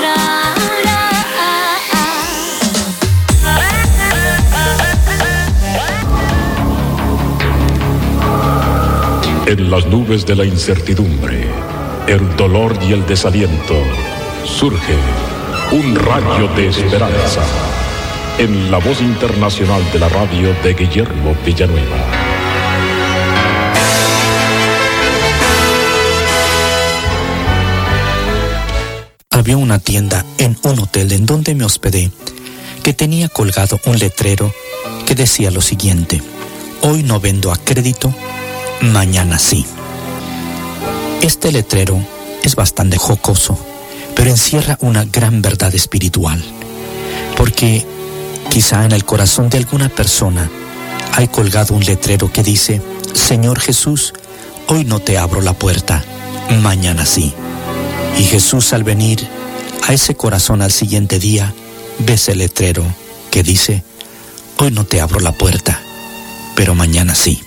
En las nubes de la incertidumbre, el dolor y el desaliento, surge un rayo de esperanza en la voz internacional de la radio de Guillermo Villanueva. Había una tienda en un hotel en donde me hospedé que tenía colgado un letrero que decía lo siguiente, hoy no vendo a crédito, mañana sí. Este letrero es bastante jocoso, pero encierra una gran verdad espiritual, porque quizá en el corazón de alguna persona hay colgado un letrero que dice, Señor Jesús, hoy no te abro la puerta, mañana sí. Y Jesús al venir a ese corazón al siguiente día, ve ese letrero que dice, hoy no te abro la puerta, pero mañana sí.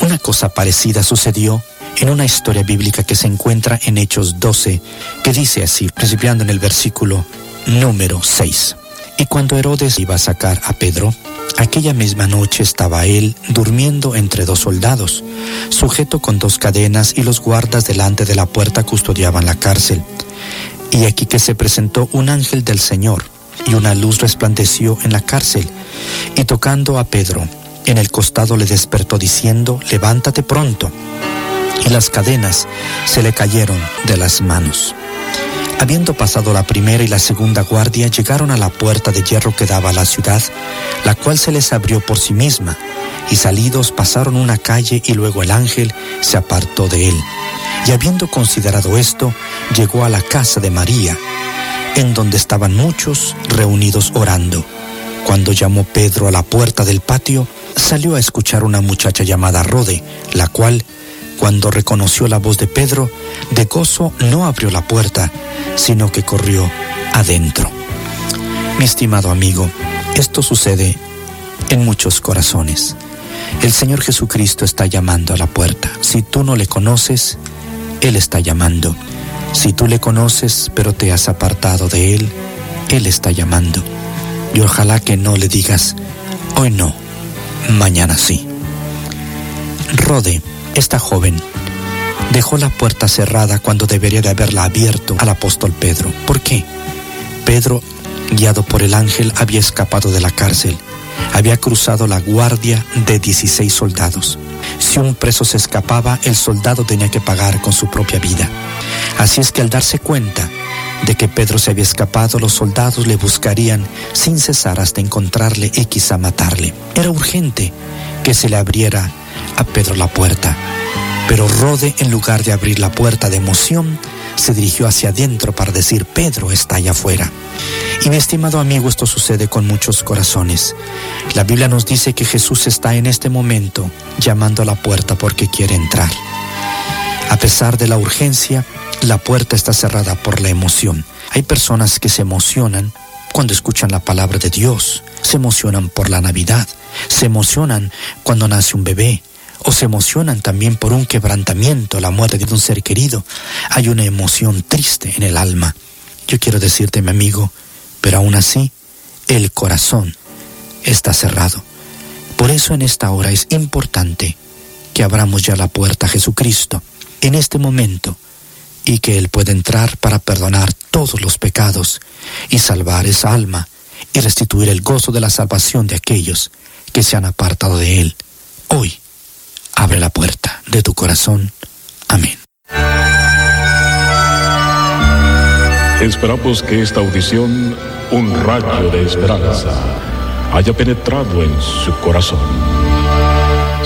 Una cosa parecida sucedió en una historia bíblica que se encuentra en Hechos 12, que dice así, principiando en el versículo número 6. Y cuando Herodes iba a sacar a Pedro, aquella misma noche estaba él durmiendo entre dos soldados, sujeto con dos cadenas y los guardas delante de la puerta custodiaban la cárcel. Y aquí que se presentó un ángel del Señor, y una luz resplandeció en la cárcel, y tocando a Pedro, en el costado le despertó diciendo, levántate pronto. Y las cadenas se le cayeron de las manos. Habiendo pasado la primera y la segunda guardia, llegaron a la puerta de hierro que daba a la ciudad, la cual se les abrió por sí misma, y salidos pasaron una calle y luego el ángel se apartó de él. Y habiendo considerado esto, llegó a la casa de María, en donde estaban muchos reunidos orando. Cuando llamó Pedro a la puerta del patio, salió a escuchar una muchacha llamada Rode, la cual, cuando reconoció la voz de Pedro, de gozo no abrió la puerta, sino que corrió adentro. Mi estimado amigo, esto sucede en muchos corazones. El Señor Jesucristo está llamando a la puerta. Si tú no le conoces, Él está llamando. Si tú le conoces, pero te has apartado de Él, Él está llamando. Y ojalá que no le digas, hoy no, mañana sí. Rode, esta joven, dejó la puerta cerrada cuando debería de haberla abierto al apóstol Pedro. ¿Por qué? Pedro guiado por el ángel, había escapado de la cárcel. Había cruzado la guardia de 16 soldados. Si un preso se escapaba, el soldado tenía que pagar con su propia vida. Así es que al darse cuenta de que Pedro se había escapado, los soldados le buscarían sin cesar hasta encontrarle y quizá matarle. Era urgente que se le abriera a Pedro la puerta. Pero Rode, en lugar de abrir la puerta de emoción, se dirigió hacia adentro para decir, Pedro está allá afuera. Y mi estimado amigo, esto sucede con muchos corazones. La Biblia nos dice que Jesús está en este momento llamando a la puerta porque quiere entrar. A pesar de la urgencia, la puerta está cerrada por la emoción. Hay personas que se emocionan cuando escuchan la palabra de Dios, se emocionan por la Navidad, se emocionan cuando nace un bebé, o se emocionan también por un quebrantamiento, la muerte de un ser querido. Hay una emoción triste en el alma. Yo quiero decirte, mi amigo, pero aún así, el corazón está cerrado. Por eso en esta hora es importante que abramos ya la puerta a Jesucristo en este momento y que Él pueda entrar para perdonar todos los pecados y salvar esa alma y restituir el gozo de la salvación de aquellos que se han apartado de Él. Hoy, abre la puerta de tu corazón. Amén. Esperamos que esta audición, un rayo de esperanza, haya penetrado en su corazón.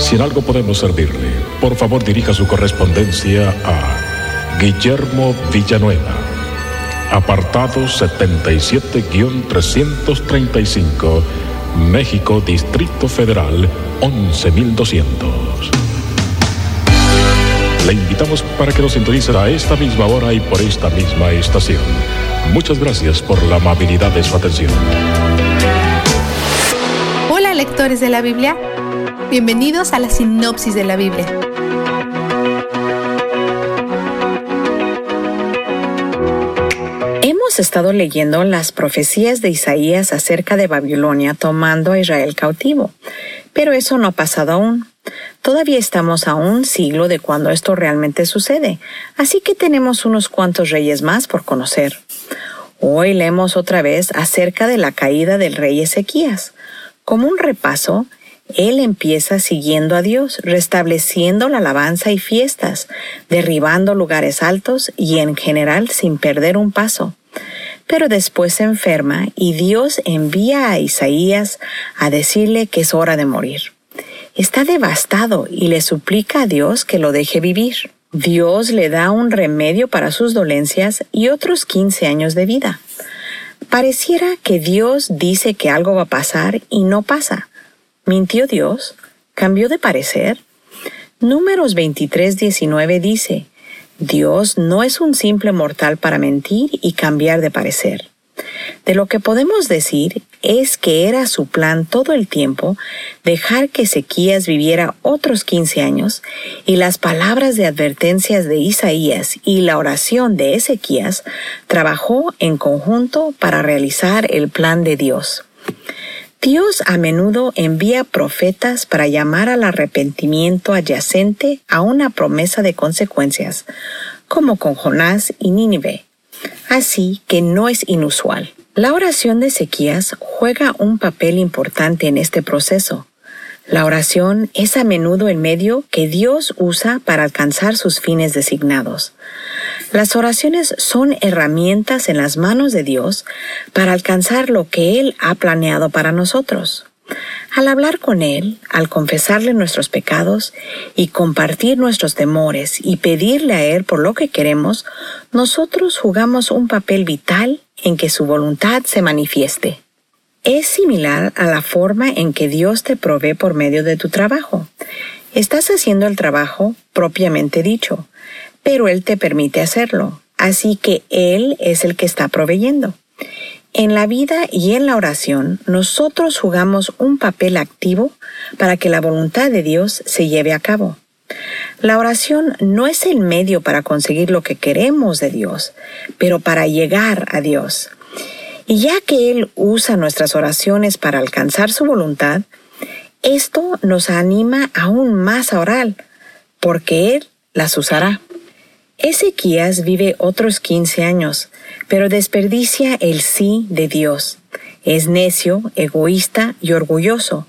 Si en algo podemos servirle, por favor dirija su correspondencia a Guillermo Villanueva, apartado 77-335, México, Distrito Federal, 11200. Le invitamos para que nos sintonice a esta misma hora y por esta misma estación. Muchas gracias por la amabilidad de su atención. Hola lectores de la Biblia, bienvenidos a la sinopsis de la Biblia. Hemos estado leyendo las profecías de Isaías acerca de Babilonia tomando a Israel cautivo, pero eso no ha pasado aún. Todavía estamos a un siglo de cuando esto realmente sucede, así que tenemos unos cuantos reyes más por conocer. Hoy leemos otra vez acerca de la caída del rey Ezequías. Como un repaso, él empieza siguiendo a Dios, restableciendo la alabanza y fiestas, derribando lugares altos y en general sin perder un paso. Pero después se enferma y Dios envía a Isaías a decirle que es hora de morir. Está devastado y le suplica a Dios que lo deje vivir. Dios le da un remedio para sus dolencias y otros 15 años de vida. Pareciera que Dios dice que algo va a pasar y no pasa. ¿Mintió Dios? ¿Cambió de parecer? Números 23:19 dice, Dios no es un simple mortal para mentir y cambiar de parecer. De lo que podemos decir es que era su plan todo el tiempo dejar que Ezequías viviera otros 15 años y las palabras de advertencias de Isaías y la oración de Ezequías trabajó en conjunto para realizar el plan de Dios. Dios a menudo envía profetas para llamar al arrepentimiento adyacente a una promesa de consecuencias, como con Jonás y Nínive. Así que no es inusual. La oración de Ezequías juega un papel importante en este proceso. La oración es a menudo el medio que Dios usa para alcanzar sus fines designados. Las oraciones son herramientas en las manos de Dios para alcanzar lo que Él ha planeado para nosotros. Al hablar con Él, al confesarle nuestros pecados y compartir nuestros temores y pedirle a Él por lo que queremos, nosotros jugamos un papel vital en que su voluntad se manifieste. Es similar a la forma en que Dios te provee por medio de tu trabajo. Estás haciendo el trabajo propiamente dicho, pero Él te permite hacerlo, así que Él es el que está proveyendo. En la vida y en la oración, nosotros jugamos un papel activo para que la voluntad de Dios se lleve a cabo. La oración no es el medio para conseguir lo que queremos de Dios, pero para llegar a Dios. Y ya que Él usa nuestras oraciones para alcanzar su voluntad, esto nos anima aún más a orar, porque Él las usará. Ezequías vive otros 15 años, pero desperdicia el sí de Dios. Es necio, egoísta y orgulloso.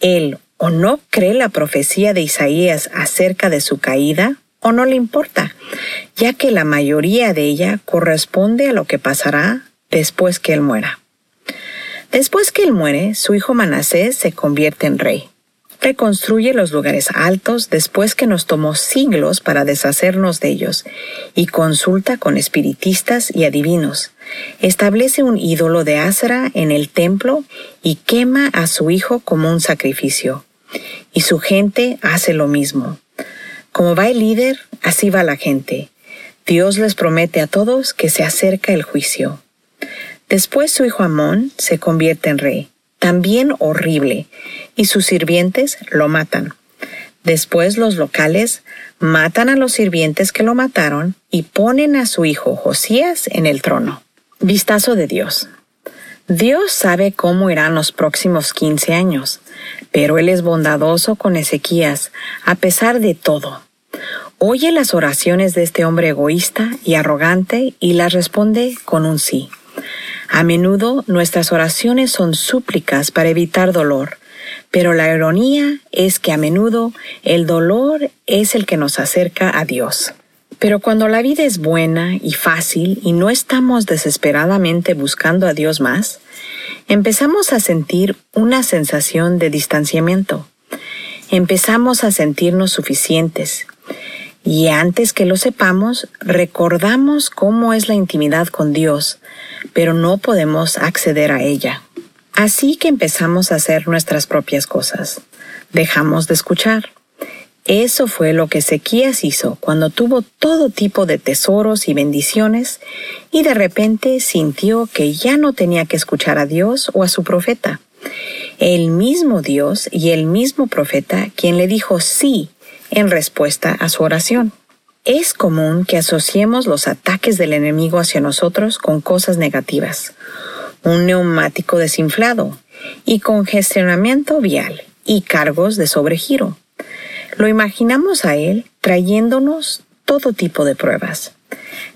Él o no cree la profecía de Isaías acerca de su caída, o no le importa, ya que la mayoría de ella corresponde a lo que pasará después que él muera. Después que él muere, su hijo Manasés se convierte en rey. Reconstruye los lugares altos después que nos tomó siglos para deshacernos de ellos, y consulta con espiritistas y adivinos. Establece un ídolo de Asra en el templo y quema a su hijo como un sacrificio. Y su gente hace lo mismo. Como va el líder, así va la gente. Dios les promete a todos que se acerca el juicio. Después su hijo Amón se convierte en rey, también horrible, y sus sirvientes lo matan. Después los locales matan a los sirvientes que lo mataron y ponen a su hijo Josías en el trono. Vistazo de Dios. Dios sabe cómo irán los próximos 15 años, pero Él es bondadoso con Ezequías, a pesar de todo. Oye las oraciones de este hombre egoísta y arrogante y las responde con un sí. A menudo nuestras oraciones son súplicas para evitar dolor, pero la ironía es que a menudo el dolor es el que nos acerca a Dios. Pero cuando la vida es buena y fácil y no estamos desesperadamente buscando a Dios más, empezamos a sentir una sensación de distanciamiento. Empezamos a sentirnos suficientes. Y antes que lo sepamos, recordamos cómo es la intimidad con Dios, pero no podemos acceder a ella. Así que empezamos a hacer nuestras propias cosas. Dejamos de escuchar. Eso fue lo que Ezequías hizo cuando tuvo todo tipo de tesoros y bendiciones y de repente sintió que ya no tenía que escuchar a Dios o a su profeta. El mismo Dios y el mismo profeta quien le dijo sí en respuesta a su oración. Es común que asociemos los ataques del enemigo hacia nosotros con cosas negativas. Un neumático desinflado y congestionamiento vial y cargos de sobregiro. Lo imaginamos a él trayéndonos todo tipo de pruebas.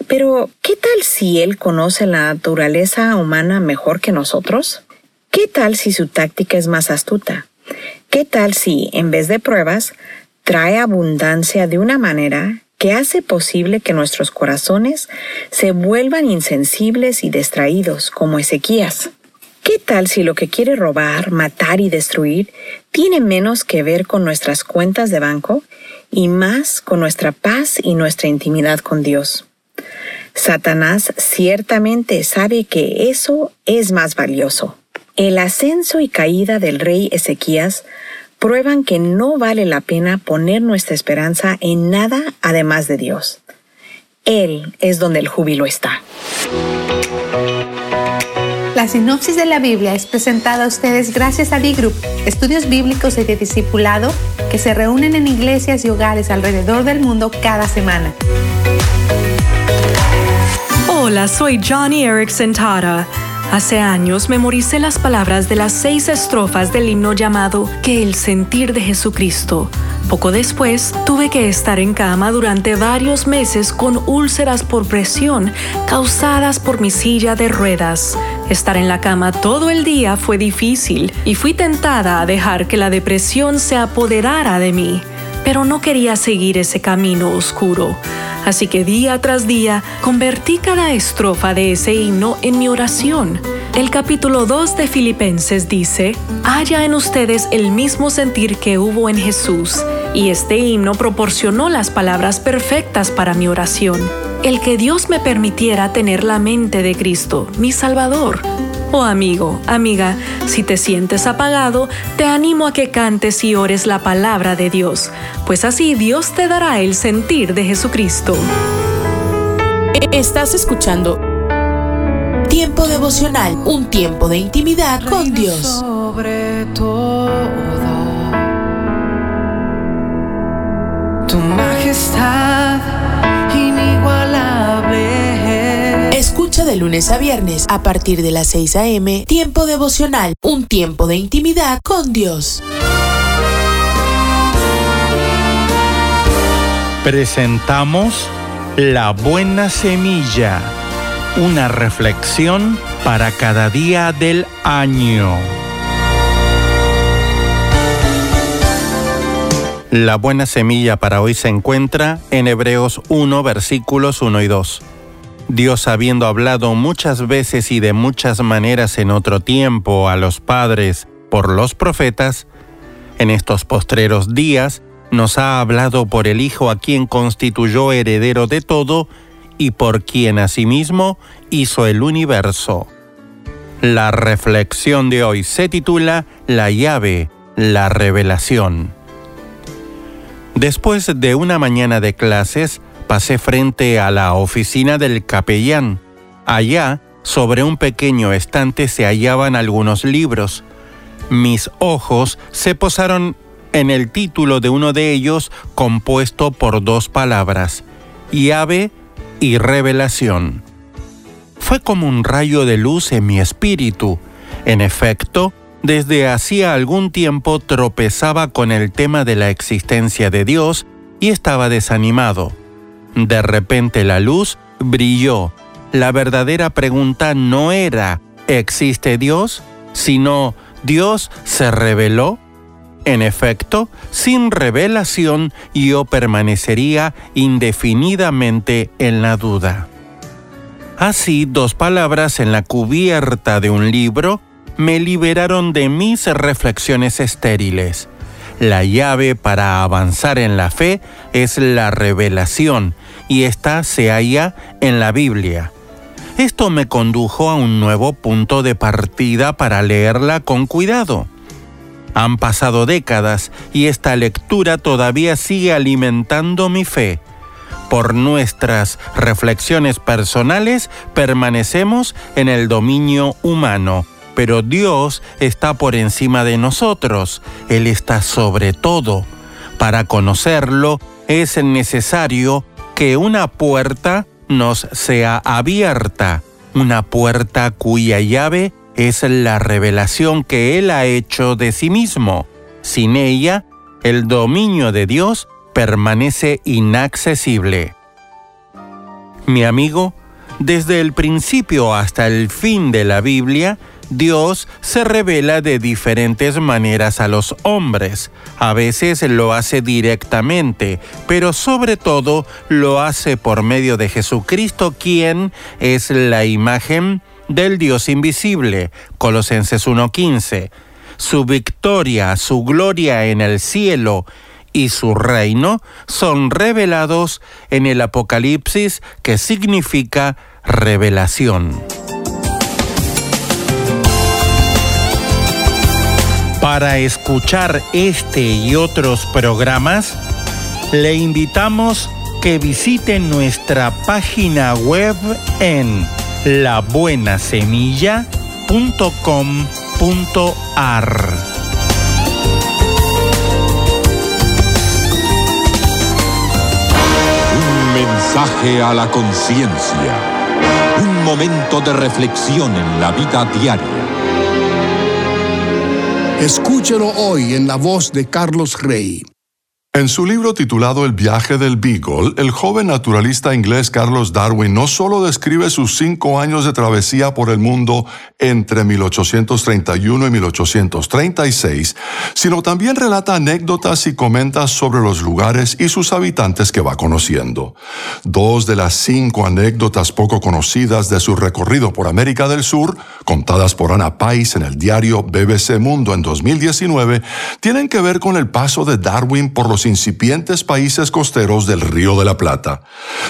Pero, ¿qué tal si él conoce la naturaleza humana mejor que nosotros? ¿Qué tal si su táctica es más astuta? ¿Qué tal si, en vez de pruebas, trae abundancia de una manera que hace posible que nuestros corazones se vuelvan insensibles y distraídos como Ezequías. ¿Qué tal si lo que quiere robar, matar y destruir tiene menos que ver con nuestras cuentas de banco y más con nuestra paz y nuestra intimidad con Dios? Satanás ciertamente sabe que eso es más valioso. El ascenso y caída del rey Ezequías prueban que no vale la pena poner nuestra esperanza en nada además de Dios. Él es donde el júbilo está. La sinopsis de la Biblia es presentada a ustedes gracias a D-Group, estudios bíblicos y de discipulado que se reúnen en iglesias y hogares alrededor del mundo cada semana. Hola, soy Johnny Erickson Tara. Hace años memoricé las palabras de las seis estrofas del himno llamado Que el sentir de Jesucristo. Poco después, tuve que estar en cama durante varios meses con úlceras por presión causadas por mi silla de ruedas. Estar en la cama todo el día fue difícil y fui tentada a dejar que la depresión se apoderara de mí pero no quería seguir ese camino oscuro. Así que día tras día convertí cada estrofa de ese himno en mi oración. El capítulo 2 de Filipenses dice, haya en ustedes el mismo sentir que hubo en Jesús, y este himno proporcionó las palabras perfectas para mi oración. El que Dios me permitiera tener la mente de Cristo, mi Salvador, Oh amigo, amiga, si te sientes apagado, te animo a que cantes y ores la palabra de Dios, pues así Dios te dará el sentir de Jesucristo. Estás escuchando Tiempo devocional, un tiempo de intimidad con Dios. Sobre todo, tu majestad De lunes a viernes a partir de las 6 a.m. Tiempo devocional, un tiempo de intimidad con Dios. Presentamos La buena semilla. Una reflexión para cada día del año. La buena semilla para hoy se encuentra en Hebreos 1 versículos 1 y 2. Dios habiendo hablado muchas veces y de muchas maneras en otro tiempo a los padres por los profetas, en estos postreros días nos ha hablado por el Hijo a quien constituyó heredero de todo y por quien asimismo hizo el universo. La reflexión de hoy se titula La llave, la revelación. Después de una mañana de clases, pasé frente a la oficina del capellán. Allá, sobre un pequeño estante, se hallaban algunos libros. Mis ojos se posaron en el título de uno de ellos compuesto por dos palabras, llave y revelación. Fue como un rayo de luz en mi espíritu. En efecto, desde hacía algún tiempo tropezaba con el tema de la existencia de Dios y estaba desanimado. De repente la luz brilló. La verdadera pregunta no era ¿existe Dios? sino ¿Dios se reveló? En efecto, sin revelación yo permanecería indefinidamente en la duda. Así, dos palabras en la cubierta de un libro me liberaron de mis reflexiones estériles. La llave para avanzar en la fe es la revelación y esta se halla en la Biblia. Esto me condujo a un nuevo punto de partida para leerla con cuidado. Han pasado décadas y esta lectura todavía sigue alimentando mi fe. Por nuestras reflexiones personales permanecemos en el dominio humano pero Dios está por encima de nosotros, Él está sobre todo. Para conocerlo es necesario que una puerta nos sea abierta, una puerta cuya llave es la revelación que Él ha hecho de sí mismo. Sin ella, el dominio de Dios permanece inaccesible. Mi amigo, desde el principio hasta el fin de la Biblia, Dios se revela de diferentes maneras a los hombres. A veces lo hace directamente, pero sobre todo lo hace por medio de Jesucristo, quien es la imagen del Dios invisible. Colosenses 1.15. Su victoria, su gloria en el cielo y su reino son revelados en el Apocalipsis que significa revelación. Para escuchar este y otros programas, le invitamos que visite nuestra página web en labuenasemilla.com.ar. Un mensaje a la conciencia. Un momento de reflexión en la vida diaria Escúchelo hoy en la voz de Carlos Rey. En su libro titulado El viaje del Beagle, el joven naturalista inglés Carlos Darwin no solo describe sus cinco años de travesía por el mundo entre 1831 y 1836, sino también relata anécdotas y comenta sobre los lugares y sus habitantes que va conociendo. Dos de las cinco anécdotas poco conocidas de su recorrido por América del Sur, contadas por Ana Pais en el diario BBC Mundo en 2019, tienen que ver con el paso de Darwin por los incipientes países costeros del Río de la Plata.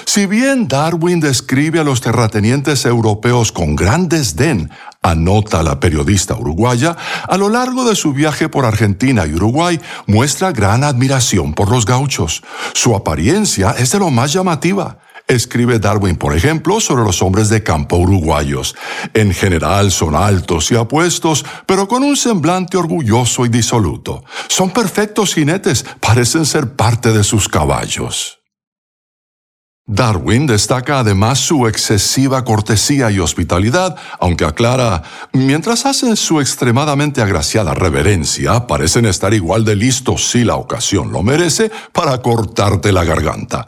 Si bien Darwin describe a los terratenientes europeos con gran desdén, anota la periodista uruguaya, a lo largo de su viaje por Argentina y Uruguay muestra gran admiración por los gauchos. Su apariencia es de lo más llamativa. Escribe Darwin, por ejemplo, sobre los hombres de campo uruguayos. En general son altos y apuestos, pero con un semblante orgulloso y disoluto. Son perfectos jinetes, parecen ser parte de sus caballos. Darwin destaca además su excesiva cortesía y hospitalidad, aunque aclara, mientras hacen su extremadamente agraciada reverencia, parecen estar igual de listos si la ocasión lo merece para cortarte la garganta.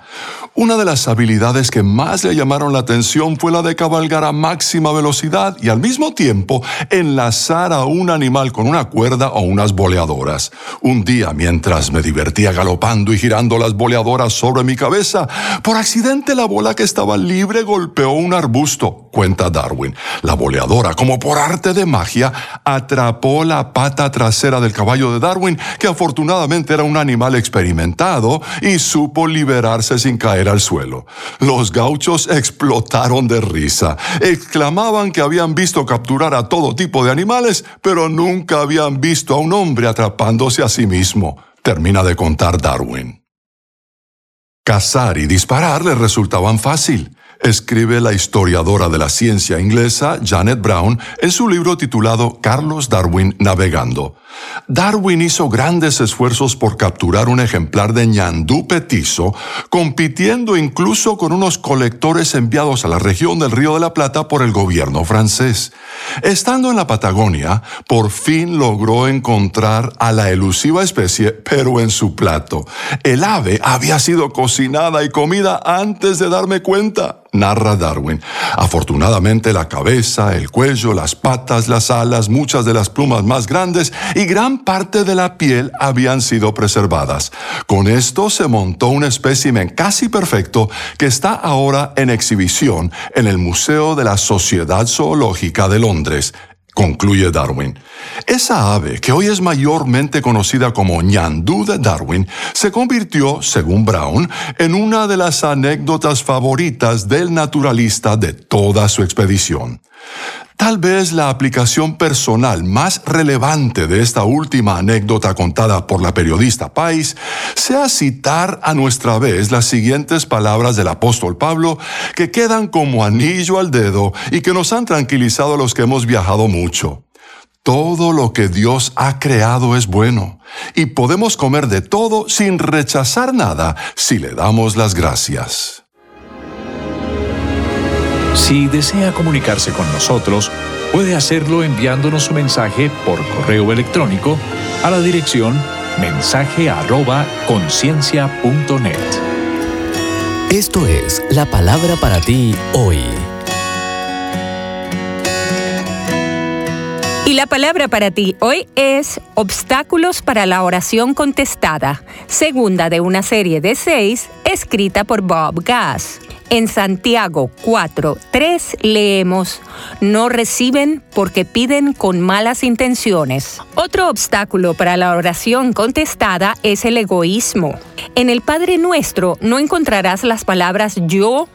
Una de las habilidades que más le llamaron la atención fue la de cabalgar a máxima velocidad y al mismo tiempo enlazar a un animal con una cuerda o unas boleadoras. Un día, mientras me divertía galopando y girando las boleadoras sobre mi cabeza, por accidente la bola que estaba libre golpeó un arbusto, cuenta Darwin. La boleadora, como por arte de magia, atrapó la pata trasera del caballo de Darwin, que afortunadamente era un animal experimentado y supo liberarse sin caer al suelo. Los gauchos explotaron de risa. Exclamaban que habían visto capturar a todo tipo de animales, pero nunca habían visto a un hombre atrapándose a sí mismo. Termina de contar Darwin. Cazar y disparar le resultaban fácil escribe la historiadora de la ciencia inglesa Janet Brown en su libro titulado Carlos Darwin Navegando. Darwin hizo grandes esfuerzos por capturar un ejemplar de ñandú petizo, compitiendo incluso con unos colectores enviados a la región del Río de la Plata por el gobierno francés. Estando en la Patagonia, por fin logró encontrar a la elusiva especie, pero en su plato. El ave había sido cocinada y comida antes de darme cuenta narra Darwin. Afortunadamente la cabeza, el cuello, las patas, las alas, muchas de las plumas más grandes y gran parte de la piel habían sido preservadas. Con esto se montó un espécimen casi perfecto que está ahora en exhibición en el Museo de la Sociedad Zoológica de Londres concluye Darwin. Esa ave, que hoy es mayormente conocida como ñandú de Darwin, se convirtió, según Brown, en una de las anécdotas favoritas del naturalista de toda su expedición. Tal vez la aplicación personal más relevante de esta última anécdota contada por la periodista Pais sea citar a nuestra vez las siguientes palabras del apóstol Pablo que quedan como anillo al dedo y que nos han tranquilizado a los que hemos viajado mucho. Todo lo que Dios ha creado es bueno y podemos comer de todo sin rechazar nada si le damos las gracias. Si desea comunicarse con nosotros, puede hacerlo enviándonos su mensaje por correo electrónico a la dirección mensaje@conciencia.net. Esto es la palabra para ti hoy. Y la palabra para ti hoy es Obstáculos para la oración contestada, segunda de una serie de seis escrita por Bob Gass. En Santiago 4, 3 leemos, no reciben porque piden con malas intenciones. Otro obstáculo para la oración contestada es el egoísmo. En el Padre Nuestro no encontrarás las palabras yo,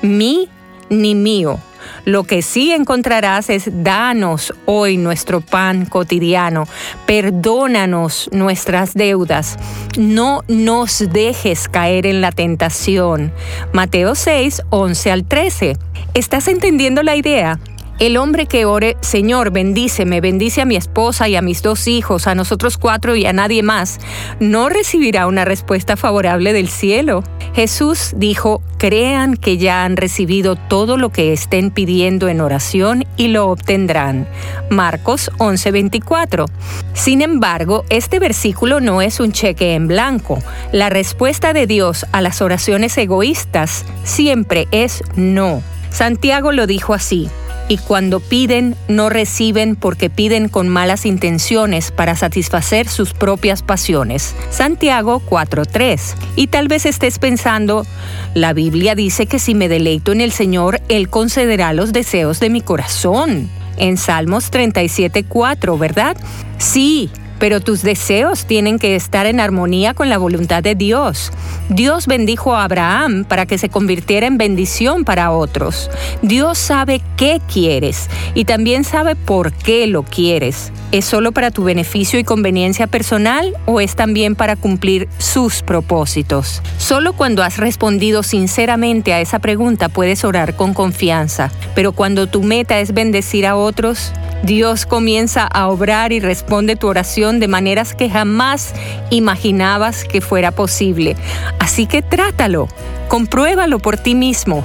mi ni mío lo que sí encontrarás es danos hoy nuestro pan cotidiano, perdónanos nuestras deudas, no nos dejes caer en la tentación. Mateo 6, 11 al 13. ¿Estás entendiendo la idea? El hombre que ore, Señor, bendíceme, bendice a mi esposa y a mis dos hijos, a nosotros cuatro y a nadie más, no recibirá una respuesta favorable del cielo. Jesús dijo, crean que ya han recibido todo lo que estén pidiendo en oración y lo obtendrán. Marcos 11:24. Sin embargo, este versículo no es un cheque en blanco. La respuesta de Dios a las oraciones egoístas siempre es no. Santiago lo dijo así y cuando piden no reciben porque piden con malas intenciones para satisfacer sus propias pasiones. Santiago 4:3. Y tal vez estés pensando, la Biblia dice que si me deleito en el Señor, Él concederá los deseos de mi corazón. En Salmos 37:4, ¿verdad? Sí, pero tus deseos tienen que estar en armonía con la voluntad de Dios. Dios bendijo a Abraham para que se convirtiera en bendición para otros. Dios sabe qué quieres y también sabe por qué lo quieres. ¿Es solo para tu beneficio y conveniencia personal o es también para cumplir sus propósitos? Solo cuando has respondido sinceramente a esa pregunta puedes orar con confianza, pero cuando tu meta es bendecir a otros, Dios comienza a obrar y responde tu oración de maneras que jamás imaginabas que fuera posible. Así que trátalo Compruébalo por ti mismo.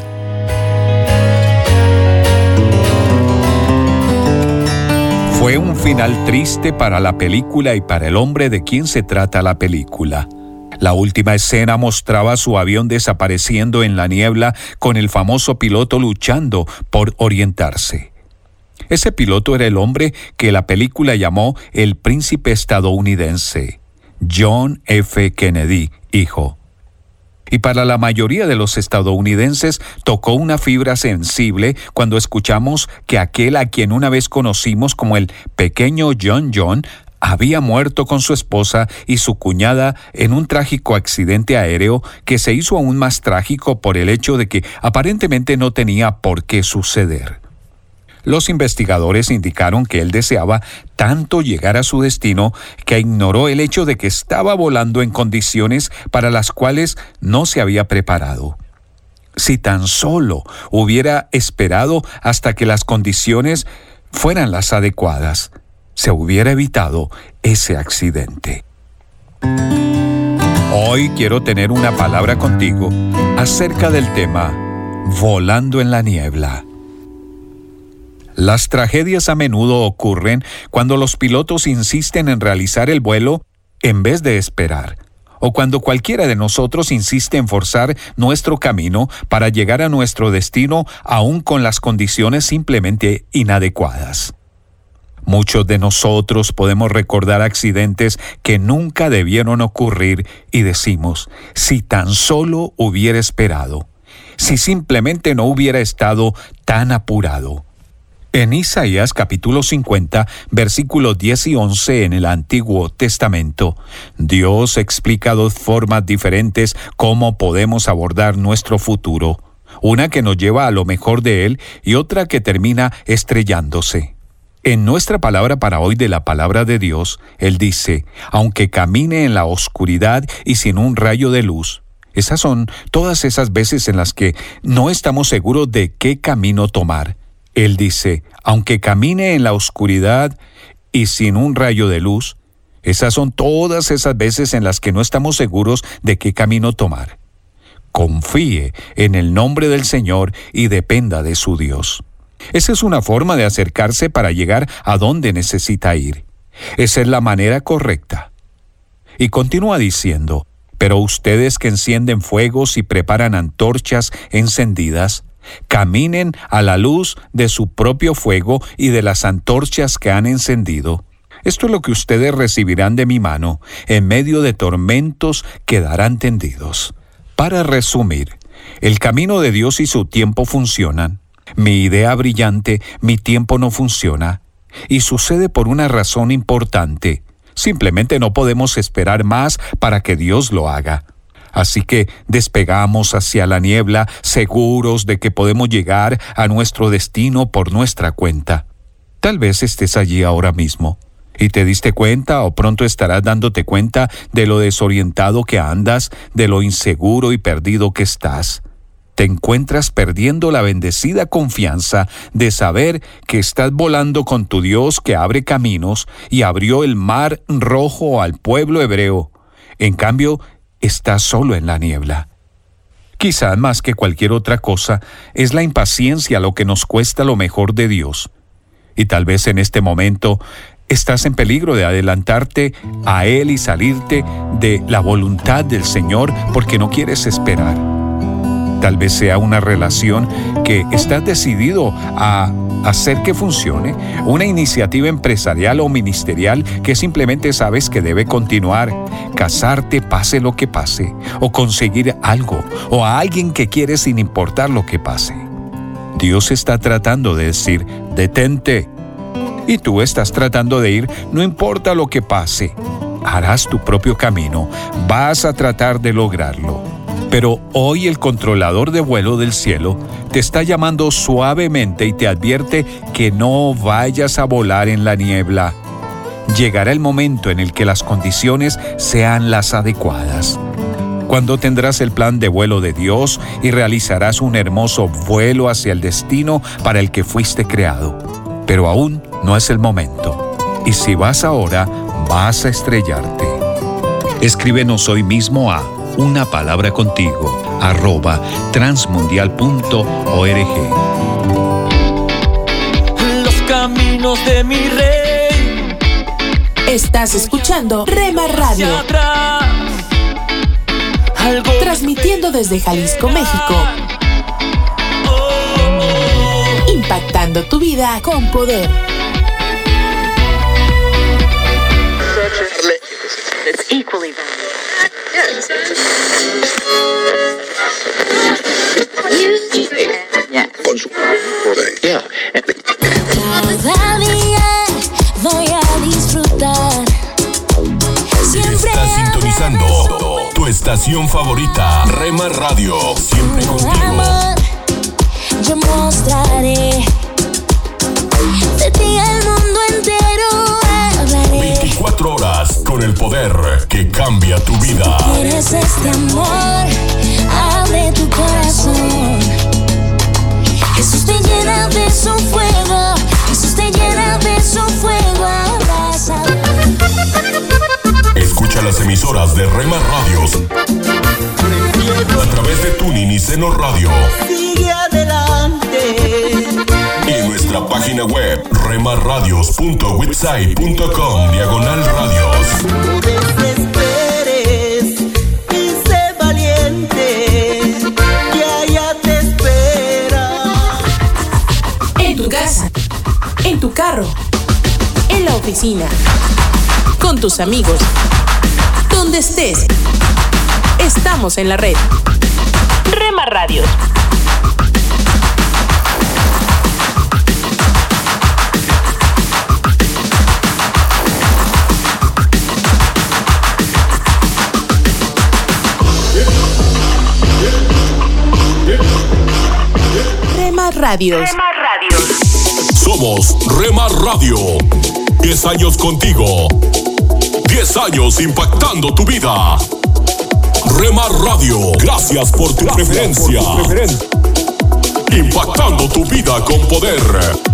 Fue un final triste para la película y para el hombre de quien se trata la película. La última escena mostraba su avión desapareciendo en la niebla con el famoso piloto luchando por orientarse. Ese piloto era el hombre que la película llamó el príncipe estadounidense, John F. Kennedy, hijo. Y para la mayoría de los estadounidenses tocó una fibra sensible cuando escuchamos que aquel a quien una vez conocimos como el pequeño John John había muerto con su esposa y su cuñada en un trágico accidente aéreo que se hizo aún más trágico por el hecho de que aparentemente no tenía por qué suceder. Los investigadores indicaron que él deseaba tanto llegar a su destino que ignoró el hecho de que estaba volando en condiciones para las cuales no se había preparado. Si tan solo hubiera esperado hasta que las condiciones fueran las adecuadas, se hubiera evitado ese accidente. Hoy quiero tener una palabra contigo acerca del tema Volando en la niebla. Las tragedias a menudo ocurren cuando los pilotos insisten en realizar el vuelo en vez de esperar, o cuando cualquiera de nosotros insiste en forzar nuestro camino para llegar a nuestro destino aún con las condiciones simplemente inadecuadas. Muchos de nosotros podemos recordar accidentes que nunca debieron ocurrir y decimos, si tan solo hubiera esperado, si simplemente no hubiera estado tan apurado. En Isaías capítulo 50, versículos 10 y 11 en el Antiguo Testamento, Dios explica dos formas diferentes cómo podemos abordar nuestro futuro, una que nos lleva a lo mejor de él y otra que termina estrellándose. En nuestra palabra para hoy de la palabra de Dios, Él dice, aunque camine en la oscuridad y sin un rayo de luz, esas son todas esas veces en las que no estamos seguros de qué camino tomar él dice, aunque camine en la oscuridad y sin un rayo de luz, esas son todas esas veces en las que no estamos seguros de qué camino tomar. Confíe en el nombre del Señor y dependa de su Dios. Esa es una forma de acercarse para llegar a donde necesita ir. Esa es la manera correcta. Y continúa diciendo, pero ustedes que encienden fuegos y preparan antorchas encendidas, caminen a la luz de su propio fuego y de las antorchas que han encendido. Esto es lo que ustedes recibirán de mi mano, en medio de tormentos quedarán tendidos. Para resumir, el camino de Dios y su tiempo funcionan. Mi idea brillante, mi tiempo no funciona. Y sucede por una razón importante. Simplemente no podemos esperar más para que Dios lo haga. Así que despegamos hacia la niebla seguros de que podemos llegar a nuestro destino por nuestra cuenta. Tal vez estés allí ahora mismo y te diste cuenta o pronto estarás dándote cuenta de lo desorientado que andas, de lo inseguro y perdido que estás. Te encuentras perdiendo la bendecida confianza de saber que estás volando con tu Dios que abre caminos y abrió el mar rojo al pueblo hebreo. En cambio, está solo en la niebla. Quizá más que cualquier otra cosa es la impaciencia lo que nos cuesta lo mejor de Dios. Y tal vez en este momento estás en peligro de adelantarte a Él y salirte de la voluntad del Señor porque no quieres esperar. Tal vez sea una relación que estás decidido a hacer que funcione, una iniciativa empresarial o ministerial que simplemente sabes que debe continuar, casarte pase lo que pase, o conseguir algo, o a alguien que quieres sin importar lo que pase. Dios está tratando de decir, detente. Y tú estás tratando de ir, no importa lo que pase. Harás tu propio camino, vas a tratar de lograrlo. Pero hoy el controlador de vuelo del cielo te está llamando suavemente y te advierte que no vayas a volar en la niebla. Llegará el momento en el que las condiciones sean las adecuadas. Cuando tendrás el plan de vuelo de Dios y realizarás un hermoso vuelo hacia el destino para el que fuiste creado. Pero aún no es el momento. Y si vas ahora, vas a estrellarte. Escríbenos hoy mismo a una palabra contigo arroba transmundial.org. Los caminos de mi rey. Estás escuchando Rema Radio. Transmitiendo desde Jalisco, México. Impactando tu vida con poder. Cada día voy a disfrutar. Siempre Estás sintonizando tu estación favorita, Rema Radio. Siempre contigo. amor, yo mostraré. De ti al mundo entero hablaré. 24 horas con el poder que cambia tu vida. Quieres este amor, abre tu corazón. Jesús te llena de su fuego, Jesús te llena de su fuego, abraza. Escucha las emisoras de Rema Radios a través de Tuning y Seno Radio Sigue adelante. Página web remarradios.witsai.com diagonal radios. No desesperes y sé valiente. Que allá te espera. En tu casa, en tu carro, en la oficina, con tus amigos, donde estés. Estamos en la red. Rema Radio. Rema Radio. Somos Rema Radio. 10 años contigo. 10 años impactando tu vida. Rema Radio, gracias por tu preferencia. Impactando tu vida con poder.